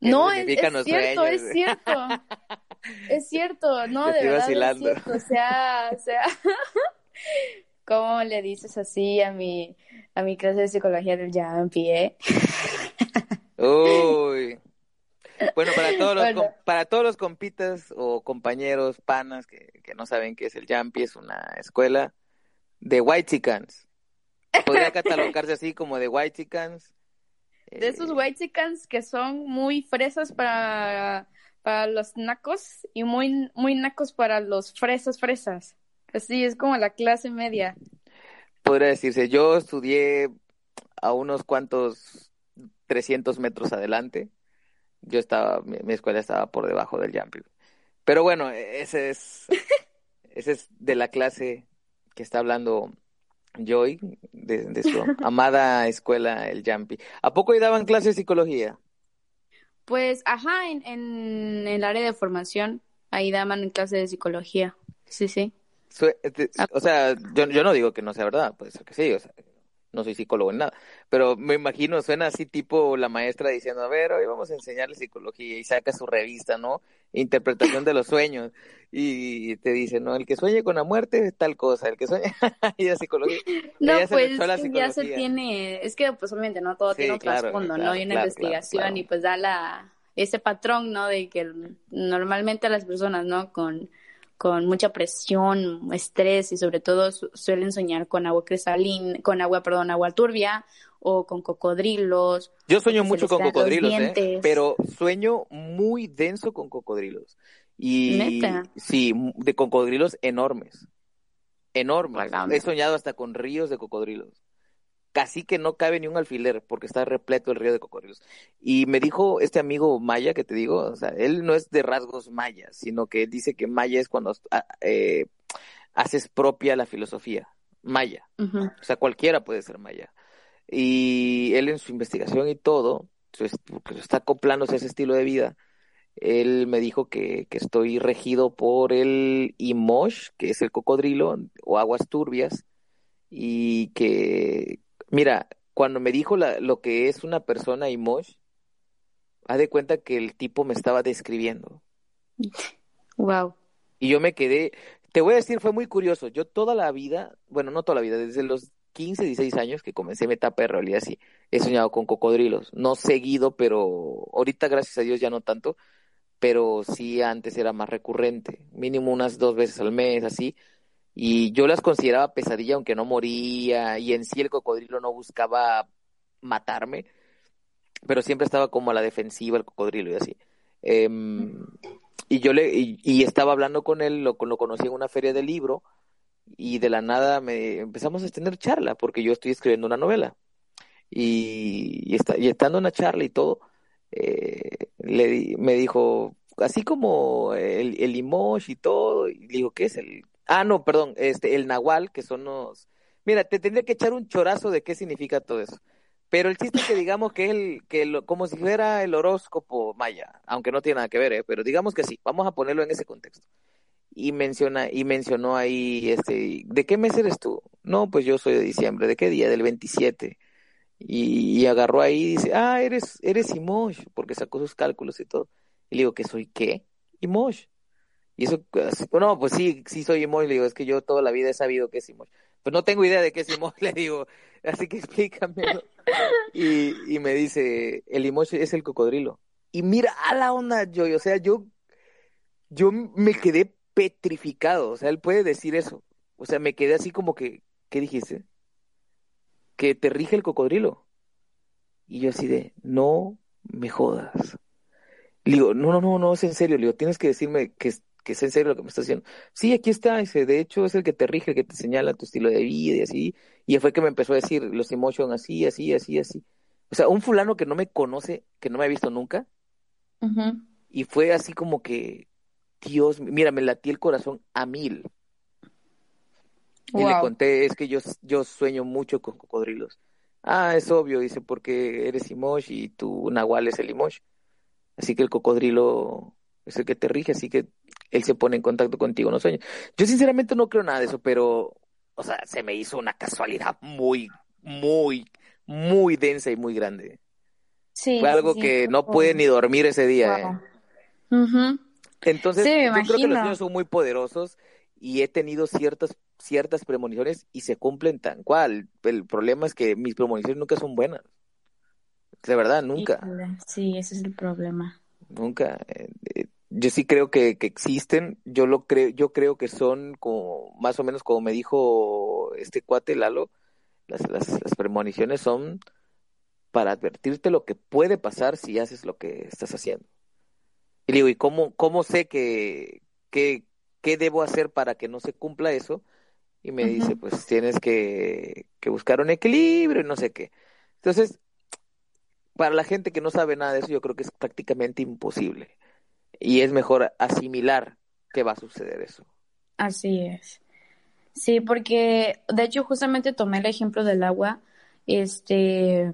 D: No, es, cierto,
C: sueños?
D: es cierto. Es cierto, no, de verdad
C: vacilando.
D: es cierto. O sea, o sea, ¿cómo le dices así a mi, a mi clase de psicología del Yampi, eh?
C: Uy. Bueno, para todos los,
D: Bueno.
C: para todos los compitas o compañeros, panas que, que no saben qué es el Yampi, es una escuela de white chickens. Podría catalogarse así como de white chickens.
D: De esos whitexicans que son muy fresas para, para los nacos y muy, muy nacos para los fresas fresas. Así es como la clase media.
C: Podría decirse, yo estudié a unos cuantos 300 metros adelante. Yo estaba, mi, mi escuela estaba por debajo del Yampi. Pero bueno, ese es, ese es de la clase que está hablando Joy, de, su amada escuela, el Jampi. ¿A poco ahí daban clases de psicología?
D: Pues, ajá, en, en, el área de formación, ahí daban clases de psicología. Sí, sí.
C: O sea, yo, yo no digo que no sea verdad, puede que sí, o sea, no soy psicólogo en nada, pero me imagino, suena así tipo la maestra diciendo, a ver, hoy vamos a enseñarle psicología y saca su revista, ¿no? Interpretación de los sueños y te dice, no, el que sueñe con la muerte es tal cosa, el que sueña y la psicología.
D: No, pues ya se tiene, es que pues obviamente no todo tiene un trasfondo, ¿no? Hay una investigación y pues da la ese patrón, ¿no? De que normalmente las personas, ¿no? Con con mucha presión, estrés y sobre todo suelen soñar con agua cristalina, con agua, perdón, agua turbia o con cocodrilos.
C: Yo sueño mucho con cocodrilos, ¿eh? pero sueño muy denso con cocodrilos. Y sí, de cocodrilos enormes. Enormes. He soñado hasta con ríos de cocodrilos casi que no cabe ni un alfiler porque está repleto el río de cocodrilos. Y me dijo este amigo Maya que te digo, o sea, él no es de rasgos mayas, sino que dice que Maya es cuando ah, eh, haces propia la filosofía, Maya. O sea, cualquiera puede ser Maya. Y él en su investigación y todo, pues, está acoplándose a ese estilo de vida, él me dijo que, que estoy regido por el Imosh, que es el cocodrilo, o aguas turbias, y que, Mira, cuando me dijo lo que es una persona Mosh, haz de cuenta que el tipo me estaba describiendo.
D: Wow.
C: Y yo me quedé, te voy a decir, fue muy curioso. Yo toda la vida, bueno, no toda la vida, desde los 15, 16 años que comencé mi etapa de realidad, sí, he soñado con cocodrilos. No seguido, pero ahorita, gracias a Dios, ya no tanto. Pero sí, antes era más recurrente, mínimo unas dos veces al mes, así y yo las consideraba pesadilla aunque no moría y en sí el cocodrilo no buscaba matarme, pero siempre estaba como a la defensiva el cocodrilo y así. Em, y yo le y, estaba hablando con él, lo, lo conocí en una feria de libro y de la nada me empezamos a tener charla porque yo estoy escribiendo una novela y, está, y estando en una charla y todo eh, le me dijo así como el, el y todo y le digo qué es el Ah, no, perdón, este, el nahual, que son los... Mira, te tendría que echar un chorazo de qué significa todo eso. Pero el chiste es que digamos que el, que lo, como si fuera el horóscopo maya, aunque no tiene nada que ver, ¿eh? pero digamos que sí, vamos a ponerlo en ese contexto. Y menciona, y mencionó ahí, este, ¿de qué mes eres tú? No, pues yo soy de diciembre, ¿de qué día? Del 27. Y, y agarró ahí y dice, ah, eres, eres Imosh, porque sacó sus cálculos y todo. Y le digo, ¿que soy qué? Imosh. Y eso, no, pues sí, sí soy emoji, le digo, es que yo toda la vida he sabido que es emoji. Pues no tengo idea de qué es emoji, le digo, así que explícame. Y, y me dice, el emoji es el cocodrilo. Y mira a la onda, yo, o sea, yo, yo me quedé petrificado, o sea, él puede decir eso. O sea, me quedé así como que, ¿qué dijiste? Que te rige el cocodrilo. Y yo así de, no me jodas. Le digo, no, no, no, no, es en serio. Le digo, tienes que decirme que, que es en serio lo que me está haciendo. Sí, aquí está, dice, de hecho es el que te rige, el que te señala tu estilo de vida y así. Y fue que me empezó a decir los emotion así, así, así, así. O sea, un fulano que no me conoce, que no me ha visto nunca. Y fue así como que, Dios, mira, me latí el corazón a mil. Y le conté, es que yo, yo sueño mucho con cocodrilos. Ah, es obvio, dice, porque eres Imosh y tu Nahual es el Imosh. Así que el cocodrilo es el que te rige, así que él se pone en contacto contigo en los sueños. Yo sinceramente no creo nada de eso, pero, o sea, se me hizo una casualidad muy, muy, muy densa y muy grande. Sí. Fue algo que no puede ni dormir ese día. ¿eh? Entonces, yo creo que los sueños son muy poderosos y he tenido ciertas ciertas premoniciones y se cumplen tan cual. El problema es que mis premoniciones nunca son buenas. De verdad, nunca.
D: Sí, ese es el problema.
C: Nunca. Yo sí creo que, que, existen, yo lo creo, yo creo que son como, más o menos como me dijo este cuate Lalo, las, las, las premoniciones son para advertirte lo que puede pasar si haces lo que estás haciendo. Y digo, ¿y cómo, cómo sé que, que, qué debo hacer para que no se cumpla eso? Y me dice, pues tienes que, que buscar un equilibrio y no sé qué. Entonces, para la gente que no sabe nada de eso, yo creo que es prácticamente imposible y es mejor asimilar que va a suceder eso.
D: Así es. Sí, porque de hecho justamente tomé el ejemplo del agua, este,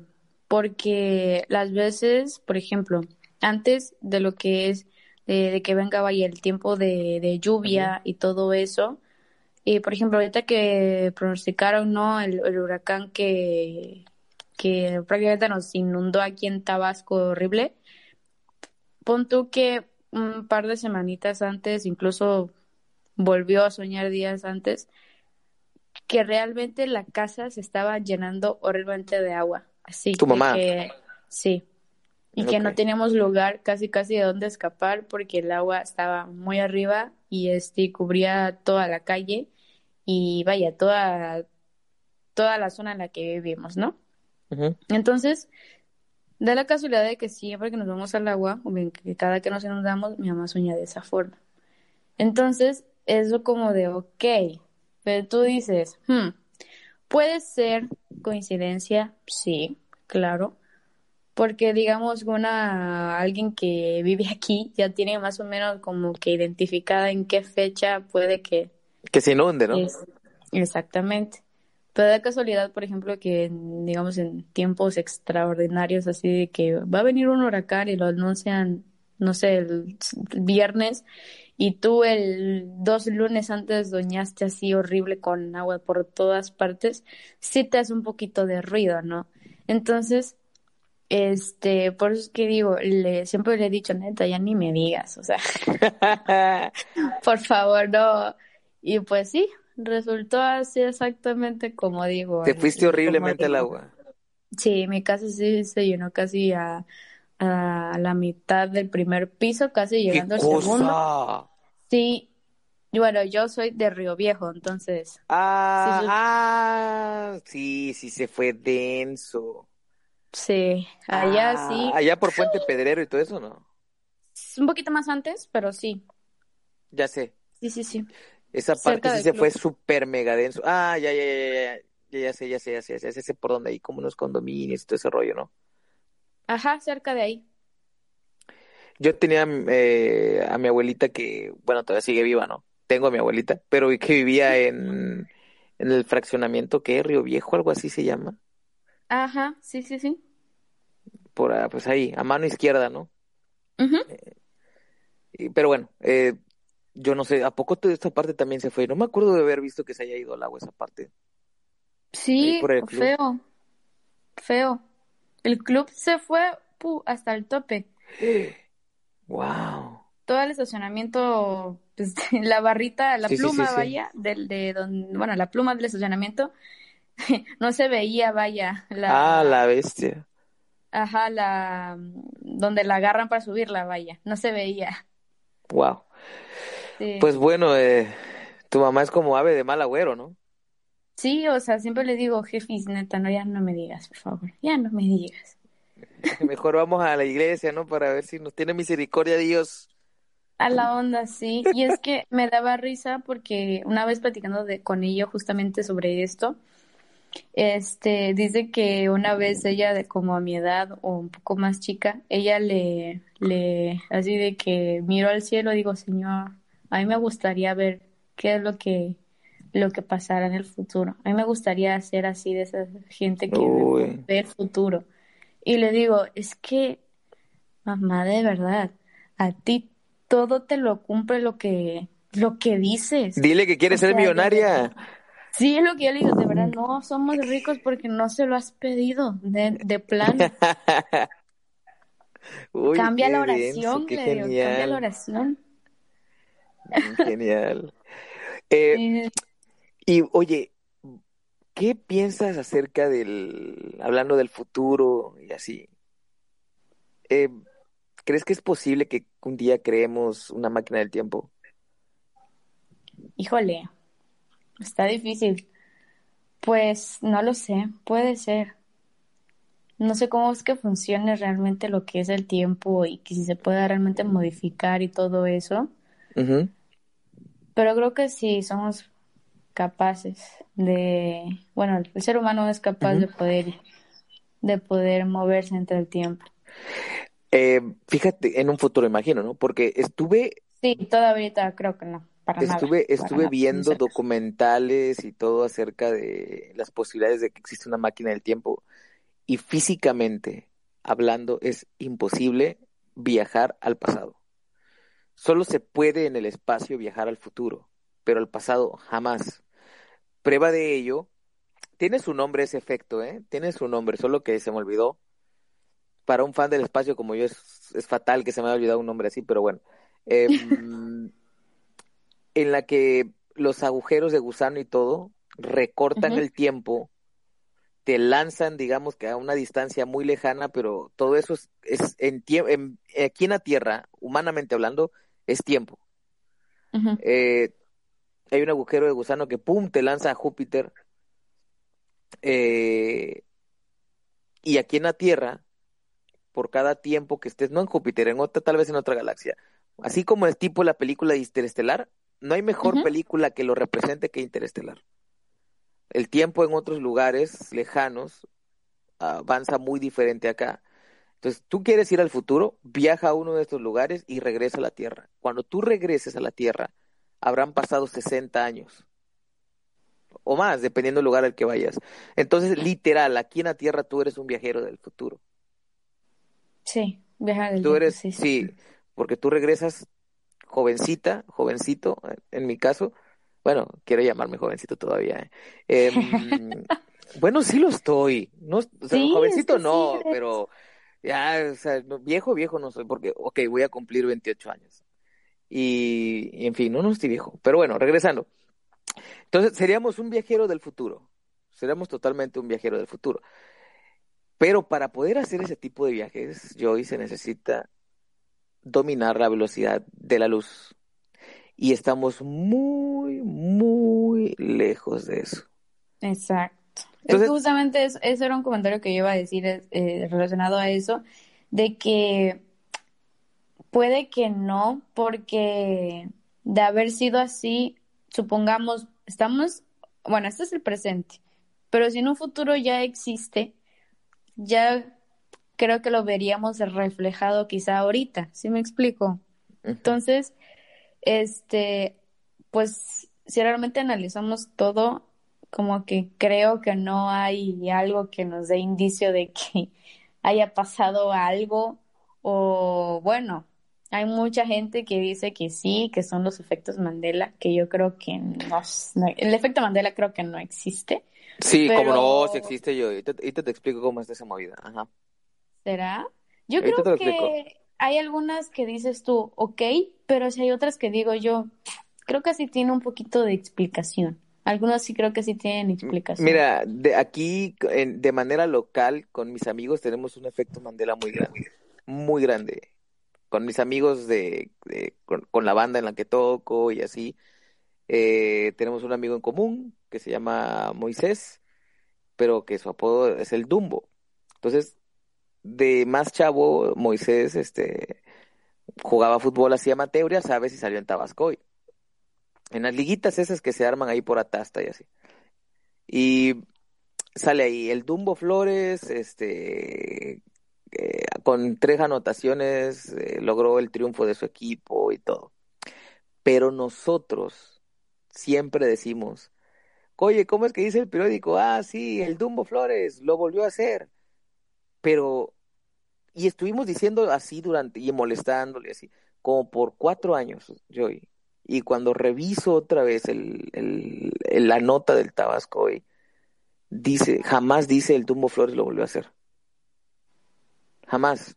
D: porque las veces, por ejemplo, antes de lo que es de, que venga vaya el tiempo de, de lluvia y todo eso, y por ejemplo ahorita que pronosticaron no el, huracán que que prácticamente nos inundó aquí en Tabasco horrible, pon tú que un par de semanitas antes, incluso volvió a soñar días antes, que realmente la casa se estaba llenando horriblemente de agua. Así.
C: ¿Tu mamá?
D: Que, sí. Y que no teníamos lugar casi casi de dónde escapar porque el agua estaba muy arriba y este cubría toda la calle y vaya, toda, toda la zona en la que vivimos, ¿no? Entonces, da la casualidad de que siempre que nos vamos al agua, o bien que cada que nos inundamos, mi mamá sueña de esa forma. Entonces, eso como de, ok, pero tú dices, hmm, puede ser coincidencia, sí, claro, porque digamos una alguien que vive aquí ya tiene más o menos como que identificada en qué fecha puede que
C: que se inunde, ¿no?
D: exactamente. Pero da casualidad, por ejemplo, que digamos en tiempos extraordinarios así de que va a venir un huracán y lo anuncian, no sé, el viernes y tú el dos lunes antes doñaste así horrible con agua por todas partes, sí te hace un poquito de ruido, ¿no? Entonces, este, por eso es que digo, le, siempre le he dicho, neta, ya ni me digas, o sea, por favor, no. Y pues sí, resultó así exactamente como digo.
C: Te fuiste horriblemente al agua.
D: Sí, mi casa sí se llenó casi a a la mitad del primer piso, casi llegando al segundo. Sí, bueno, yo soy de Río Viejo, entonces.
C: Ah, sí, ah, sí, sí, se fue denso.
D: Sí, allá ah, sí.
C: Allá por Puente Pedrero y todo eso, ¿no?
D: Un poquito más antes, pero sí.
C: Ya sé.
D: Sí, sí, sí.
C: Esa parte sí se fue súper mega denso. Ah, ya, ya, ya, ya, ya, ya sé, ya sé, ya sé, ya sé, ya sé por dónde hay como unos condominios y todo ese rollo, ¿no?
D: Ajá, cerca de ahí.
C: Yo tenía eh, a mi abuelita que, bueno, todavía sigue viva, ¿no? Tengo a mi abuelita, pero que vivía en, en el fraccionamiento que es Río Viejo, algo así se llama.
D: Ajá, sí, sí, sí.
C: Por, ah, pues ahí, a mano izquierda, ¿no? Eh, pero bueno, eh, yo no sé, ¿a poco toda esta parte también se fue? No me acuerdo de haber visto que se haya ido al agua esa parte.
D: Sí, feo, feo. El club se fue hasta el tope.
C: Wow.
D: Todo el estacionamiento, pues, la barrita, la pluma, vaya, del, de donde, bueno, la pluma del estacionamiento, no se veía, vaya.
C: La, ah, la bestia.
D: Ajá, la, donde la agarran para subirla, vaya, no se veía.
C: Wow. Pues bueno, eh, tu mamá es como ave de mal agüero, ¿no?
D: Sí, o sea, siempre le digo, jefis, neta, no, ya no me digas, por favor, ya no me digas.
C: Mejor vamos a la iglesia, ¿no? Para ver si nos tiene misericordia Dios.
D: A la onda, sí. Y es que me daba risa porque una vez platicando de, con ella justamente sobre esto, este, dice que una vez ella, de como a mi edad o un poco más chica, ella le, le, así de que miro al cielo, digo, Señor, a mí me gustaría ver qué es lo que lo que pasará en el futuro. A mí me gustaría ser así de esa gente que ve el futuro. Y le digo, es que, mamá, de verdad, a ti todo te lo cumple lo que, lo que dices.
C: Dile que quieres ser millonaria.
D: sí, es lo que yo le digo, de verdad, no somos ricos porque no se lo has pedido de, de plan. cambia la oración, le digo, cambia la oración.
C: Genial. Eh, y oye, ¿qué piensas acerca del, hablando del futuro y así? Eh, ¿Crees que es posible que un día creemos una máquina del tiempo?
D: Híjole, está difícil. Pues no lo sé, puede ser. No sé cómo es que funcione realmente lo que es el tiempo y que si se pueda realmente modificar y todo eso. Pero creo que sí, somos capaces de, bueno, el ser humano es capaz de poder de poder moverse entre el tiempo.
C: Eh, fíjate, en un futuro imagino, ¿no? Porque estuve...
D: Sí, todavía creo que no. para
C: estuve,
D: nada.
C: Estuve viendo documentales y todo acerca de las posibilidades de que existe una máquina del tiempo y físicamente hablando es imposible viajar al pasado. Solo se puede en el espacio viajar al futuro, pero al pasado jamás. Prueba de ello, tiene su nombre ese efecto, ¿eh? Tiene su nombre, solo que se me olvidó. Para un fan del espacio como yo es, es fatal que se me haya olvidado un nombre así, pero bueno. Eh, en la que los agujeros de gusano y todo recortan el tiempo, te lanzan, digamos que a una distancia muy lejana, pero todo eso es, es en, en, aquí en la Tierra, humanamente hablando, es tiempo. eh, hay un agujero de gusano que pum te lanza a Júpiter. Eh, y aquí en la Tierra, por cada tiempo que estés, no en Júpiter, en otra, tal vez en otra galaxia, así como es tipo la película de Interestelar, no hay mejor película que lo represente que Interestelar. El tiempo en otros lugares lejanos avanza muy diferente acá. Entonces, tú quieres ir al futuro, viaja a uno de estos lugares y regresa a la Tierra. Cuando tú regreses a la Tierra, habrán pasado 60 años o más, dependiendo del lugar al que vayas. Entonces, literal, aquí en la Tierra tú eres un viajero del futuro.
D: Sí, viajar del
C: Tú eres, sí, sí, porque tú regresas jovencita, jovencito, en mi caso, bueno, quiero llamarme jovencito todavía. ¿eh? Em, bueno, sí lo estoy, no, o sea, jovencito no, pero ya, o sea, viejo, viejo no soy, porque, ok, voy a cumplir 28 años. Y, y, en fin, no, no estoy viejo. Pero bueno, regresando. Entonces, seríamos un viajero del futuro. Seríamos totalmente un viajero del futuro. Pero para poder hacer ese tipo de viajes, Joy, se necesita dominar la velocidad de la luz. Y estamos muy, muy lejos de eso.
D: Exacto. Entonces, justamente eso, eso, era un comentario que yo iba a decir eh, relacionado a eso, de que puede que no, porque de haber sido así, supongamos, estamos, bueno, este es el presente, pero si en un futuro ya existe, ya creo que lo veríamos reflejado quizá ahorita, ¿sí me explico? Entonces, este, pues si realmente analizamos todo, como que creo que no hay algo que nos dé indicio de que haya pasado algo o bueno, hay mucha gente que dice que sí, que son los efectos Mandela, que yo creo que no, el efecto Mandela creo que no existe.
C: Sí, como no, si existe yo, ahorita te, te, explico cómo es esa movida. Ajá.
D: ¿Será? Yo creo que hay algunas que dices tú, ok, pero si hay otras que digo yo, creo que sí tiene un poquito de explicación. Algunos sí creo que sí tienen explicación.
C: Mira, de aquí, en, de manera local, con mis amigos tenemos un efecto Mandela muy grande, muy grande. Con mis amigos de, de con, con, la banda en la que toco y así, eh, tenemos un amigo en común que se llama Moisés, pero que su apodo es el Dumbo. Entonces, de más chavo, Moisés, este, jugaba fútbol así amateur, ya sabes, y salió en Tabasco. Y, en las liguitas esas que se arman ahí por Atasta y así. Y sale ahí el Dumbo Flores, este, eh, con tres anotaciones, eh, logró el triunfo de su equipo y todo. Pero nosotros siempre decimos, oye, ¿cómo es que dice el periódico? Ah, sí, el Dumbo Flores lo volvió a hacer. Pero, y estuvimos diciendo así durante, y molestándole así, como por cuatro años, Joey y cuando reviso otra vez la nota del Tabasco hoy, dice, jamás dice el Tumbo Flores lo volvió a hacer. Jamás.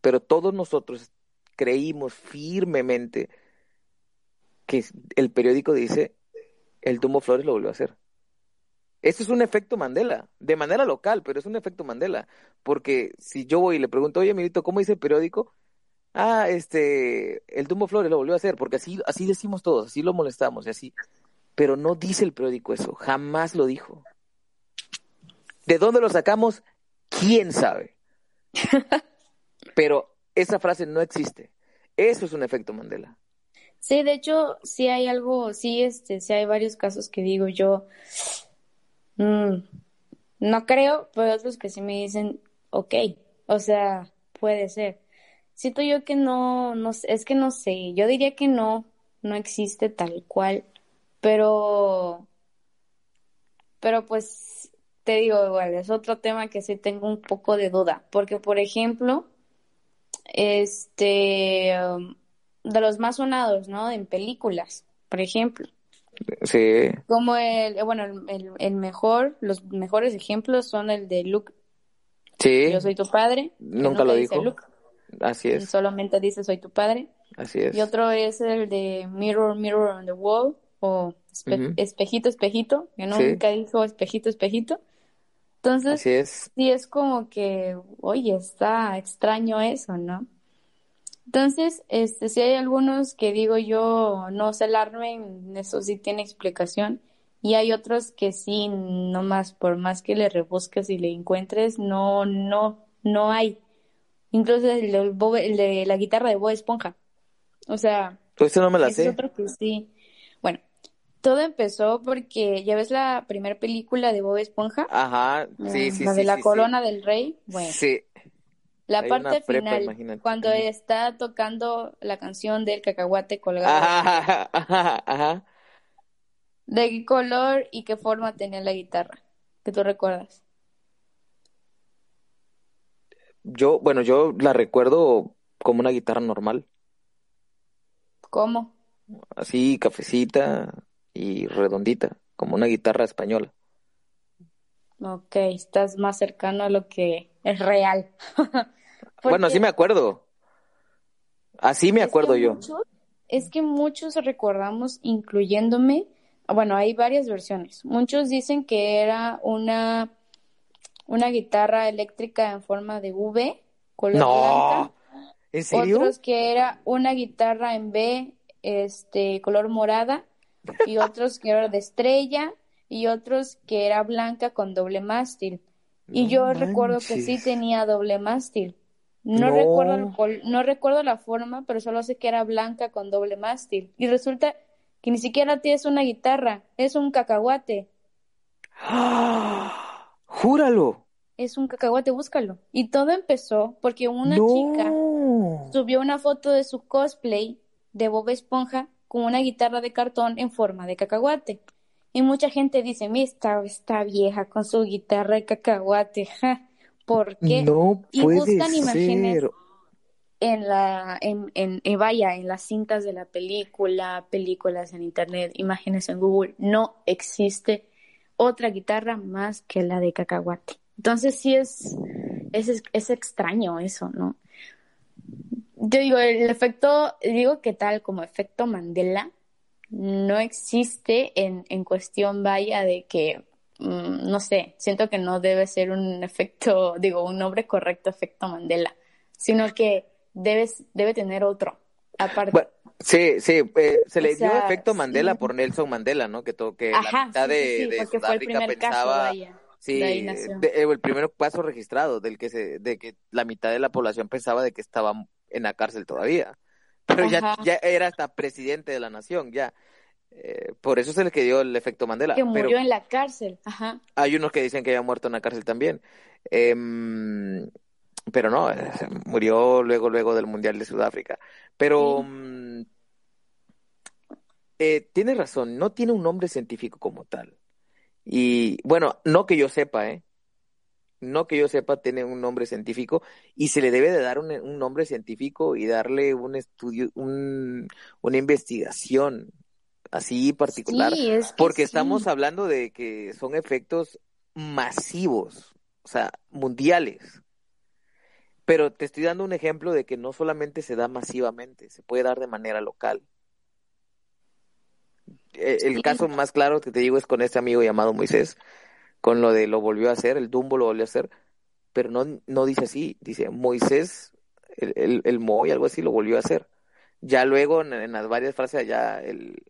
C: Pero todos nosotros creímos firmemente que el periódico dice el Tumbo Flores lo volvió a hacer. Eso es un efecto Mandela, de manera local, pero es un efecto Mandela. Porque si yo voy y le pregunto, oye, amiguito, ¿cómo dice el periódico? Ah, este, el Dumbo Flores lo volvió a hacer, porque así, así decimos todos, así lo molestamos y así. Pero no dice el periódico eso, jamás lo dijo. ¿De dónde lo sacamos? ¿Quién sabe? Pero esa frase no existe. Eso es un efecto Mandela.
D: Sí, de hecho, sí hay algo, sí, este, sí hay varios casos que digo yo, mmm, no creo, pero otros que sí me dicen, ok, o sea, puede ser. Siento yo que no, no es que no sé, yo diría que no, no existe tal cual, pero, pero pues te digo igual, es otro tema que sí tengo un poco de duda, porque por ejemplo, este, de los más sonados, ¿no? En películas, por ejemplo.
C: Sí.
D: Como el, bueno, el, el mejor, los mejores ejemplos son el de Luke.
C: Sí.
D: Yo soy tu padre.
C: Nunca, lo dijo. Así es.
D: Solamente dice soy tu padre.
C: Así es.
D: Y otro es el de Mirror, Mirror on the Wall o Espejito, Espejito, que nunca dijo Espejito, Espejito. Entonces,
C: Así es.
D: sí es como que, oye, está extraño eso, ¿no? Entonces, este, si hay algunos que digo yo, no se alarmen, eso sí tiene explicación. Y hay otros que sí, no más, por más que le rebusques y le encuentres, no, no, no hay. Incluso el de, la guitarra de Bob Esponja. O sea,
C: pues no me la sé.
D: otro que sí. Bueno, todo empezó porque ya ves la primera película de Bob Esponja.
C: Ajá, sí, sí,
D: La
C: sí,
D: de la
C: sí,
D: corona del rey. Bueno.
C: Sí.
D: La
C: Hay
D: parte
C: prepa,
D: final,
C: imagínate.
D: cuando está tocando la canción del cacahuate colgado.
C: Ajá, ajá, ajá.
D: ¿De qué color y qué forma tenía la guitarra? Que tú recuerdas.
C: Yo, bueno, yo la recuerdo como una guitarra normal,
D: ¿Cómo?
C: así cafecita y redondita, como una guitarra española.
D: Ok, estás más cercano a lo que es real.
C: Bueno, así me acuerdo. Así me acuerdo yo.
D: muchos- es que muchos recordamos, incluyéndome, bueno, hay varias versiones. Muchos dicen que era una, una guitarra eléctrica en forma de V, color
C: No,
D: blanca.
C: ¿en serio?
D: Otros que era una guitarra en B, este, color morada, y otros que era de estrella, y otros que era blanca con doble mástil. Y
C: No
D: yo recuerdo que sí tenía doble mástil. No,
C: No.
D: recuerdo el col- no recuerdo la forma, pero solo sé que era blanca con doble mástil. Y resulta que ni siquiera tienes una guitarra, es un cacahuate.
C: ¡Ah! ¡Júralo!
D: Es un cacahuate, búscalo. Y todo empezó porque una
C: no.
D: chica subió una foto de su cosplay de Bob Esponja con una guitarra de cartón en forma de cacahuate. Y mucha gente dice, mira, esta vieja con su guitarra de cacahuate, ja, ¿por qué?
C: No
D: Y
C: puede
D: buscan imágenes en la, en, en, en- vaya, en las cintas de la película, películas en internet, imágenes en Google, no existe otra guitarra más que la de cacahuate. Entonces sí es, es, es extraño eso, ¿no? Yo digo, el efecto, digo que tal como efecto Mandela, no existe en, en cuestión, vaya, de que, mm, no sé, siento que no debe ser un efecto, digo, un nombre correcto, efecto Mandela, sino que debes, debe tener otro, aparte.
C: Bueno, sí, sí, eh, se le
D: O sea,
C: dio efecto
D: sí.
C: Mandela por Nelson Mandela, ¿no? Que, to- que la
D: Ajá,
C: mitad
D: sí,
C: de,
D: sí,
C: de
D: el
C: Sudáfrica
D: caso,
C: pensaba,
D: vaya,
C: sí,
D: de
C: el primer caso registrado del que se, de que la mitad de la población pensaba de que estaba en la cárcel todavía, pero ya,
D: Ajá.
C: ya era hasta presidente de la nación, ya. Eh, por eso se le dio el efecto Mandela.
D: que
C: pero
D: murió en la cárcel, ajá.
C: hay unos que dicen que había muerto en la cárcel también. Em, pero no, eh, murió luego, luego del Mundial de Sudáfrica. Pero
D: Sí.
C: mm, eh, tienes razón, no tiene un nombre científico como tal. Y bueno, no que yo sepa, ¿eh? No que yo sepa, tiene un nombre científico y se le debe de dar un, un nombre científico y darle un estudio, un, una investigación así particular.
D: Sí, es que
C: Porque
D: sí.
C: estamos hablando de que son efectos masivos, o sea, mundiales. Pero te estoy dando un ejemplo de que no solamente se da masivamente, se puede dar de manera local. Eh, El
D: Sí.
C: caso más claro que te digo es con este amigo llamado Moisés, con lo de lo volvió a hacer, el Dumbo lo volvió a hacer, pero no, no dice así, dice Moisés, el, el, el Moy, algo así, lo volvió a hacer. Ya luego en, en las varias frases ya el,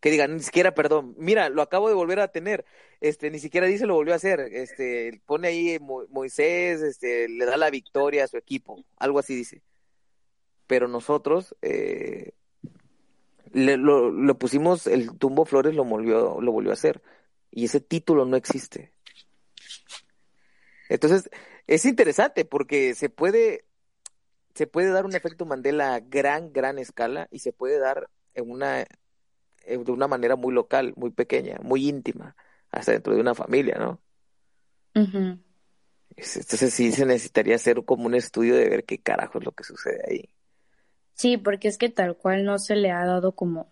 C: que digan, ni siquiera, perdón, mira, lo acabo de volver a tener, este, ni siquiera dice lo volvió a hacer, este, pone ahí Mo- Moisés, este, le da la victoria a su equipo, algo así dice. Pero nosotros, eh, le, lo, lo pusimos, el Tumbo Flores lo volvió, lo volvió a hacer, y ese título no existe. Entonces, es interesante porque se puede, se puede dar un efecto Mandela a gran, gran escala y se puede dar en una, de una manera muy local, muy pequeña, muy íntima, hasta dentro de una familia, ¿no? Entonces sí se necesitaría hacer como un estudio de ver qué carajo es lo que sucede ahí.
D: Sí, porque es que tal cual no se le ha dado como,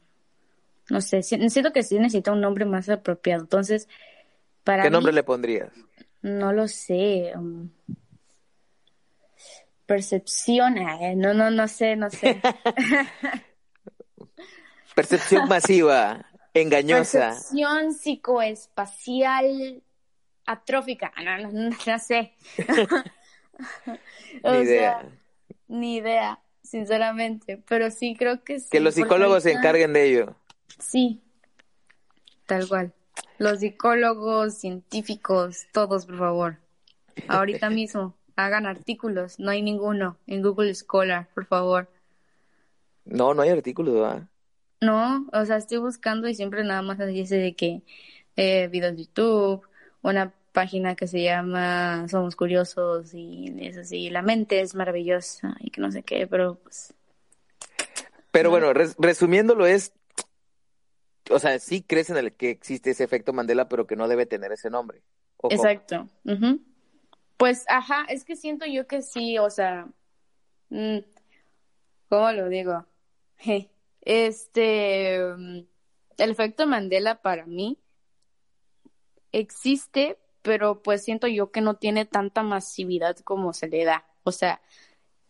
D: no sé, siento que sí necesita un nombre más apropiado. Entonces, para
C: ¿Qué nombre le pondrías?
D: No lo sé. Um, percepción, no, no, no sé, no sé.
C: percepción masiva, engañosa.
D: Percepción psicoespacial atrófica, no, no, no, sé.
C: ni idea.
D: ni idea, sinceramente, pero sí creo que sí.
C: Que los psicólogos se encarguen de ello.
D: Sí, tal cual. Los psicólogos, científicos, todos, por favor. Ahorita mismo, hagan artículos. No hay ninguno en Google Scholar, por favor.
C: No, no hay artículos, ¿verdad?
D: No, o sea, estoy buscando y siempre nada más dice de que eh, videos de YouTube, una página que se llama Somos Curiosos y es así, la mente es maravillosa y que no sé qué, pero pues...
C: Pero bueno, resumiéndolo es, o sea, sí crees en el que existe ese efecto Mandela, pero que no debe tener ese nombre.
D: Exacto. Pues, ajá, es que siento yo que sí, o sea, mm, ¿cómo lo digo? Este, mm, el efecto Mandela para mí existe, pero pues siento yo que no tiene tanta masividad como se le da. O sea,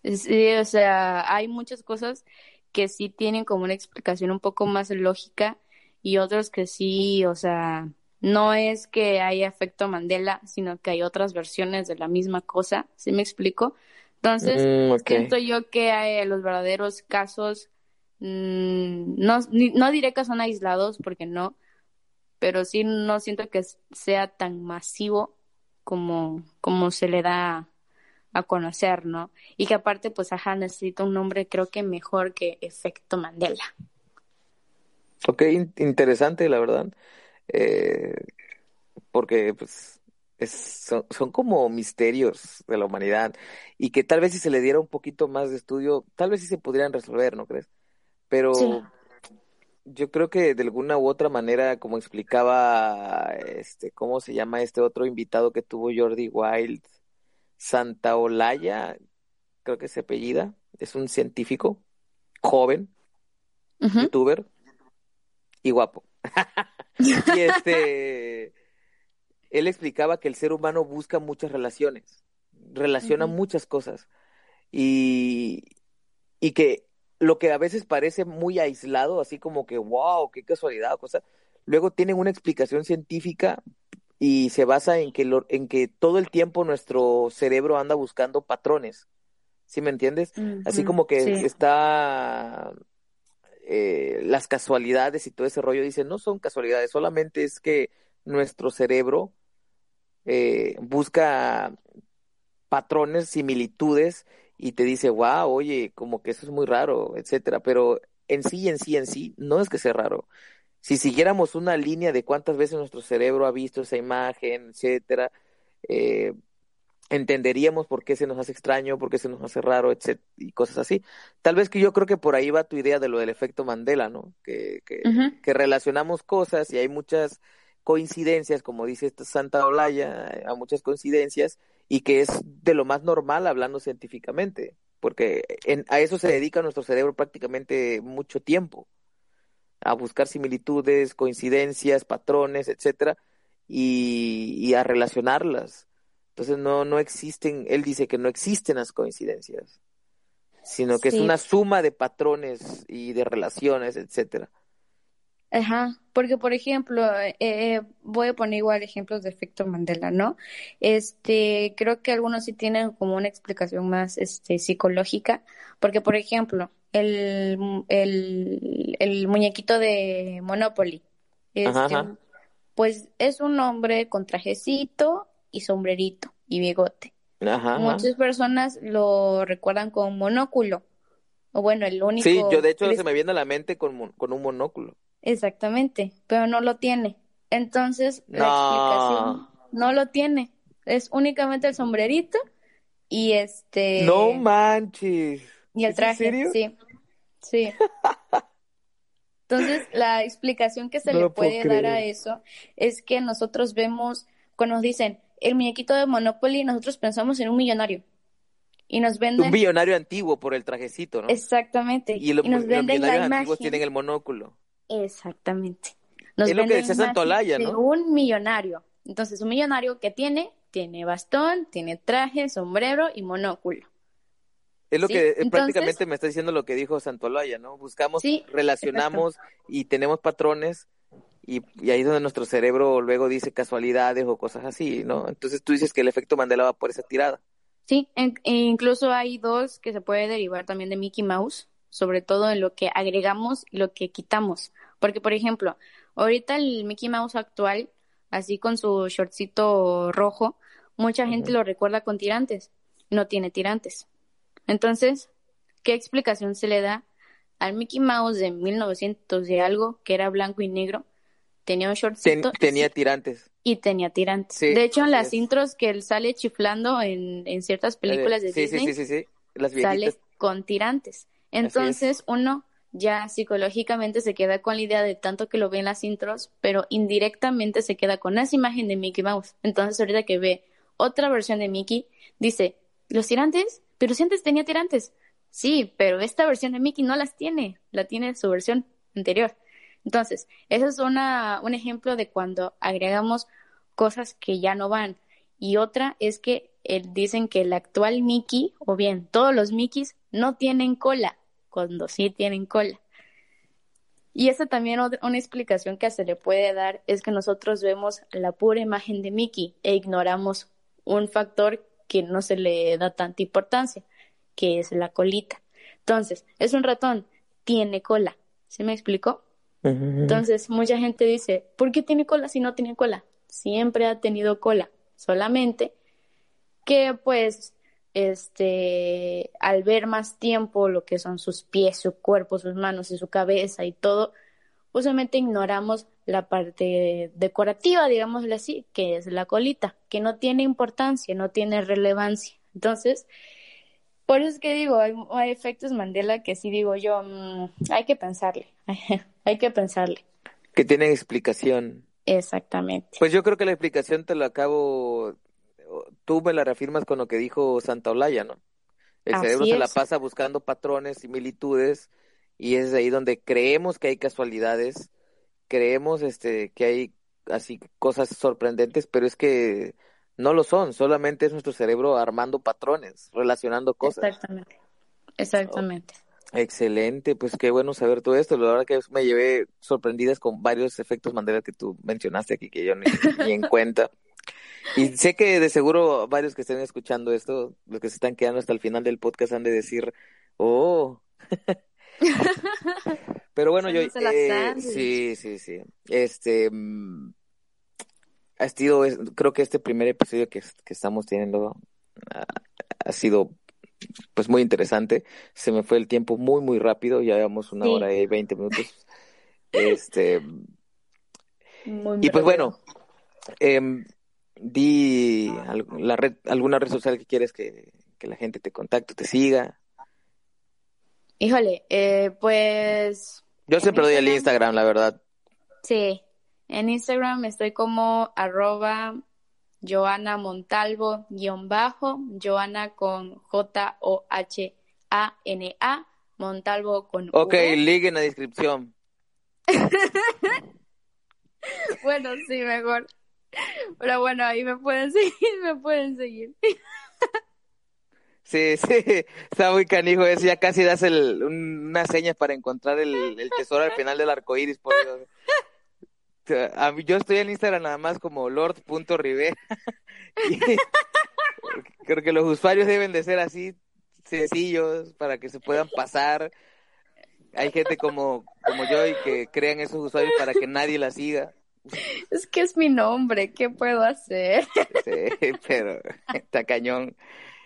D: o sea, hay muchas cosas que sí tienen como una explicación un poco más lógica y otros que sí, o sea, no es que haya efecto Mandela, sino que hay otras versiones de la misma cosa, ¿sí me explico? Entonces, mm, siento yo que hay los verdaderos casos, mm, no, no diré que son aislados, porque no, pero sí no siento que sea tan masivo como, como se le da a conocer, ¿no? Y que aparte, pues, ajá, necesita un nombre creo que mejor que Efecto Mandela.
C: Ok, interesante, la verdad. Eh, porque, pues, son, son, como misterios de la humanidad y que tal vez si se le diera un poquito más de estudio, tal vez sí se podrían resolver, ¿no crees? Pero yo creo que de alguna u otra manera, como explicaba, este, ¿cómo se llama este otro invitado que tuvo Jordi Wild? Santa Olaya, creo que se apellida, es un científico, joven, youtuber y guapo. y este, él explicaba que el ser humano busca muchas relaciones, relaciona muchas cosas y, y que lo que a veces parece muy aislado, así como que, wow, qué casualidad, cosa, luego tienen una explicación científica y se basa en que, lo, en que todo el tiempo nuestro cerebro anda buscando patrones, ¿sí me entiendes? Así como que está eh, las casualidades y todo ese rollo, dicen, no son casualidades, solamente es que nuestro cerebro eh, busca patrones, similitudes y te dice, wow, oye, como que eso es muy raro, etcétera, pero en sí, en sí, en sí, no es que sea raro. Si siguiéramos una línea de cuántas veces nuestro cerebro ha visto esa imagen, etcétera, eh, entenderíamos por qué se nos hace extraño, por qué se nos hace raro, etcétera, y cosas así. Tal vez que yo creo que por ahí va tu idea de lo del efecto Mandela, ¿no? Que, que, que relacionamos cosas y hay muchas coincidencias, como dice esta Santa Olaya, hay muchas coincidencias, y que es de lo más normal hablando científicamente, porque en, a eso se dedica nuestro cerebro prácticamente mucho tiempo, a buscar similitudes, coincidencias, patrones, etcétera, y, y a relacionarlas. Entonces no, no existen, él dice que no existen las coincidencias, sino que es una suma de patrones y de relaciones, etcétera.
D: Ajá, porque por ejemplo, eh, eh, voy a poner igual ejemplos de efecto Mandela, ¿no? Este, creo que algunos sí tienen como una explicación más este, psicológica, porque por ejemplo, el, el, el muñequito de Monopoly, este, pues es un hombre con trajecito y sombrerito y bigote. Muchas personas lo recuerdan con monóculo. O bueno, el único.
C: Sí, yo de hecho se me viene a la mente con, con un monóculo.
D: Exactamente, pero no lo tiene. Entonces, la explicación no lo tiene. Es únicamente el sombrerito y este.
C: No manches.
D: Y el traje. Sí. Sí. Entonces, la explicación que se le puede dar a eso es que nosotros vemos, cuando nos dicen el muñequito de Monopoly, nosotros pensamos en un millonario. Y nos venden...
C: Un millonario antiguo por el trajecito, ¿no?
D: Exactamente.
C: Y, los millonarios antiguos tienen el monóculo.
D: Exactamente. Nos
C: es lo que decía Santolaya, ¿no?
D: un millonario. Entonces, un millonario que tiene, tiene bastón, tiene traje, sombrero y monóculo.
C: Es lo que prácticamente me está diciendo lo que dijo Santolaya, ¿no? Buscamos, relacionamos y tenemos patrones y, ahí es donde nuestro cerebro luego dice casualidades o cosas así, ¿no? Entonces tú dices que el efecto Mandela va por esa tirada.
D: Sí, e incluso hay dos que se puede derivar también de Mickey Mouse, sobre todo en lo que agregamos y lo que quitamos. Porque, por ejemplo, ahorita el Mickey Mouse actual, así con su shortcito rojo, mucha gente lo recuerda con tirantes. No tiene tirantes. Entonces, ¿qué explicación se le da al Mickey Mouse de 1900 y algo, que era blanco y negro? Tenía un shortcito.
C: tenía tirantes.
D: Y tenía tirantes. de hecho, en las intros que él sale chiflando en, en ciertas eh, películas de Disney, sale con tirantes. Entonces, uno ya psicológicamente se queda con la idea de tanto que lo ve en las intros, pero indirectamente se queda con esa imagen de Mickey Mouse. Entonces, ahorita que ve otra versión de Mickey, dice, ¿los tirantes? Pero si antes tenía tirantes. Sí, pero esta versión de Mickey no las tiene, la tiene su versión anterior. Entonces, eso es una, un ejemplo de cuando agregamos cosas que ya no van. Y otra es que eh, dicen que el actual Mickey, o bien todos los Mickeys, no tienen cola, cuando sí tienen cola. Y esa también una explicación que se le puede dar es que nosotros vemos la pura imagen de Mickey e ignoramos un factor que no se le da tanta importancia, que es la colita. Entonces, es un ratón, tiene cola. ¿Se me explicó? Entonces, mucha gente dice, ¿por qué tiene cola si no tiene cola? Siempre ha tenido cola, solamente que pues este al ver más tiempo lo que son sus pies, su cuerpo, sus manos y su cabeza y todo, usualmente ignoramos la parte decorativa, digámosle así, que es la colita, que no tiene importancia, no tiene relevancia. Entonces, por eso es que digo, hay, efectos Mandela que sí digo yo, mm, hay que pensarle, hay que pensarle.
C: Que tienen explicación.
D: Exactamente.
C: Pues yo creo que la explicación te lo acabo, tú me la reafirmas con lo que dijo Santa Olaya, ¿no? El cerebro se la pasa buscando patrones, similitudes, y es ahí donde creemos que hay casualidades, creemos este que hay así cosas sorprendentes, pero es que no lo son, solamente es nuestro cerebro armando patrones, relacionando cosas.
D: Exactamente. Exactamente.
C: excelente, pues qué bueno saber todo esto. La verdad que me llevé sorprendidas con varios efectos Mandela que tú mencionaste aquí que yo ni, ni en cuenta. Y sé que de seguro varios que estén escuchando esto, los que se están quedando hasta el final del podcast han de decir, oh, Pero bueno, yo eh, sí, sí, sí. Este mm, ha sido, creo que este primer episodio que, estamos teniendo ha, sido pues muy interesante. Se me fue el tiempo muy, muy rápido. Ya llevamos una hora y veinte minutos. Este. y pues bueno, eh, di la red, alguna red social que quieres que, que la gente te contacte, te siga.
D: Híjole, eh, pues...
C: Yo siempre doy el Instagram, la verdad.
D: Sí, en Instagram estoy como arroba Joana Montalvo guion bajo, Joana con J-O-H-A-N-A, Montalvo con
C: Ok, link en la descripción.
D: bueno, sí, mejor. Pero bueno, ahí me pueden seguir, me pueden seguir.
C: Sí, sí, está muy canijo eso, ya casi das el, una seña para encontrar el, el tesoro al final del arco iris, yo estoy en Instagram nada más como lord.rivera. creo que los usuarios deben de ser así sencillos para que se puedan pasar. Hay gente como, como yo y que crean esos usuarios para que nadie la siga.
D: Es que es mi nombre, ¿qué puedo hacer?
C: Sí, pero está cañón.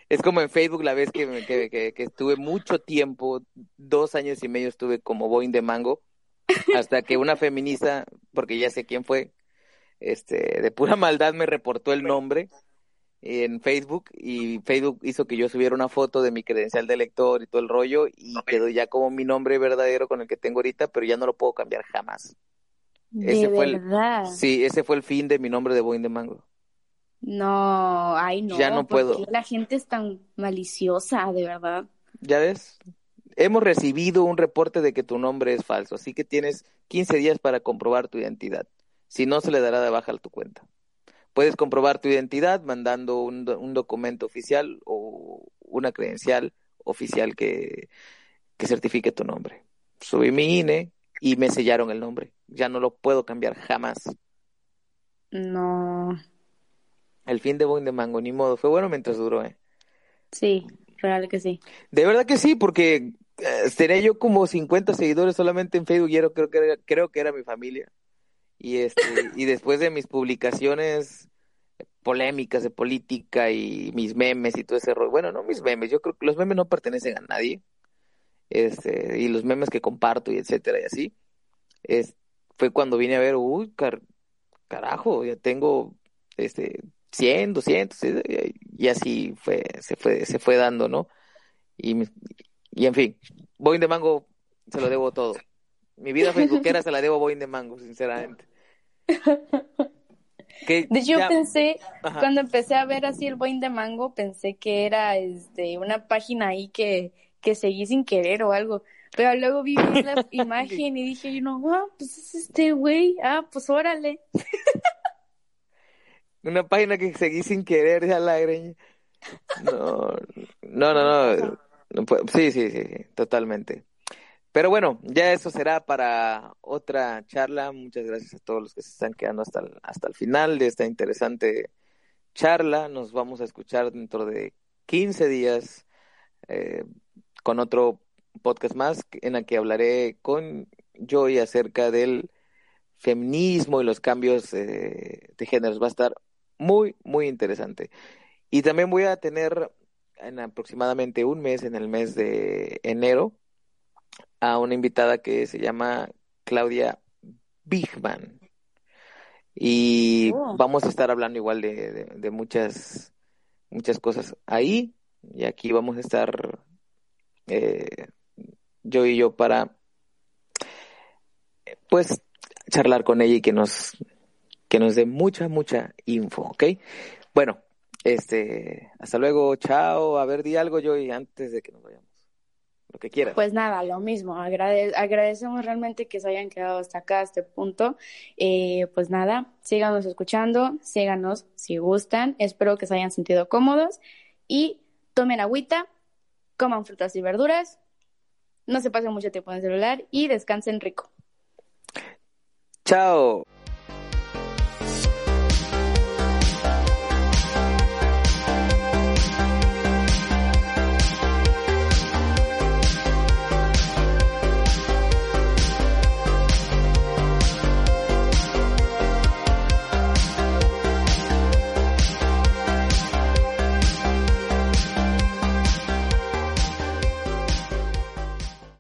C: Es como en Facebook la vez que, que, que, estuve mucho tiempo, dos años y medio estuve como Boeing de Mango, hasta que una feminista, porque ya sé quién fue, este, de pura maldad me reportó el nombre en Facebook y Facebook hizo que yo subiera una foto de mi credencial de lector y todo el rollo y quedó ya como mi nombre verdadero con el que tengo ahorita, pero ya no lo puedo cambiar jamás.
D: De
C: fue
D: verdad.
C: El, sí, ese fue el fin de mi nombre de Boing de Mango.
D: No, ay no.
C: Ya no
D: ¿por
C: puedo.
D: qué La gente es tan maliciosa, de verdad.
C: ¿Ya ves? Hemos recibido un reporte de que tu nombre es falso, así que tienes 15 días para comprobar tu identidad. Si no, se le dará de baja a tu cuenta. Puedes comprobar tu identidad mandando un, do- un documento oficial o una credencial oficial que, que certifique tu nombre. Subí mi INE y me sellaron el nombre. Ya no lo puedo cambiar jamás.
D: No,
C: El fin de Boing de Mango, ni modo. Fue bueno mientras duró, ¿eh?
D: sí, real que sí.
C: De verdad que sí, porque eh, tenía yo como 50 seguidores solamente en Facebook y era- creo que era, creo que era mi familia. Y este y después de mis publicaciones polémicas de política y mis memes y todo ese rollo, bueno, no mis memes, yo creo que los memes no pertenecen a nadie. Este, y los memes que comparto y etcétera y así. Es, fue cuando vine a ver, uy, car- carajo, ya tengo este 100, 200 y, así fue se fue se fue dando, ¿no? Y, y en fin, Boing de Mango se lo debo todo. Mi vida facebookera se la debo a Boing de Mango, sinceramente. Que
D: De hecho, yo
C: ya-
D: pensé,
C: Ajá.
D: cuando empecé a ver así el Boing de Mango, pensé que era este, una página ahí que, que seguí sin querer o algo. Pero luego vi la imagen y dije, no, ah, pues es este güey, ah, pues órale.
C: Una página que seguí sin querer, ya la greña. No, no, no, no. Sí, sí, sí, totalmente. Pero bueno, ya eso será para otra charla. Muchas gracias a todos los que se están quedando hasta el, hasta el final de esta interesante charla. Nos vamos a escuchar dentro de 15 días eh, con otro podcast más en el que hablaré con Joy acerca del feminismo y los cambios eh, de géneros. Va a estar muy, muy interesante. Y también voy a tener en aproximadamente un mes, en el mes de enero, a una invitada que se llama Claudia Bigman. Y
D: Oh.
C: vamos a estar hablando igual de, de- de muchas, muchas cosas ahí. Y aquí vamos a estar eh, yo y yo para, pues, charlar con ella y que nos, que nos dé mucha, mucha info, ¿ok? Bueno, este, hasta luego, chao. A ver, di algo yo y antes de que nos vayamos. Lo que quieras.
D: Pues nada, lo mismo. Agrade- agradecemos realmente que se hayan quedado hasta acá, a este punto. Eh, pues nada, síganos escuchando, síganos si gustan. Espero que se hayan sentido cómodos y tomen agüita, coman frutas y verduras, no se pasen mucho tiempo en el celular y descansen rico.
C: Chao.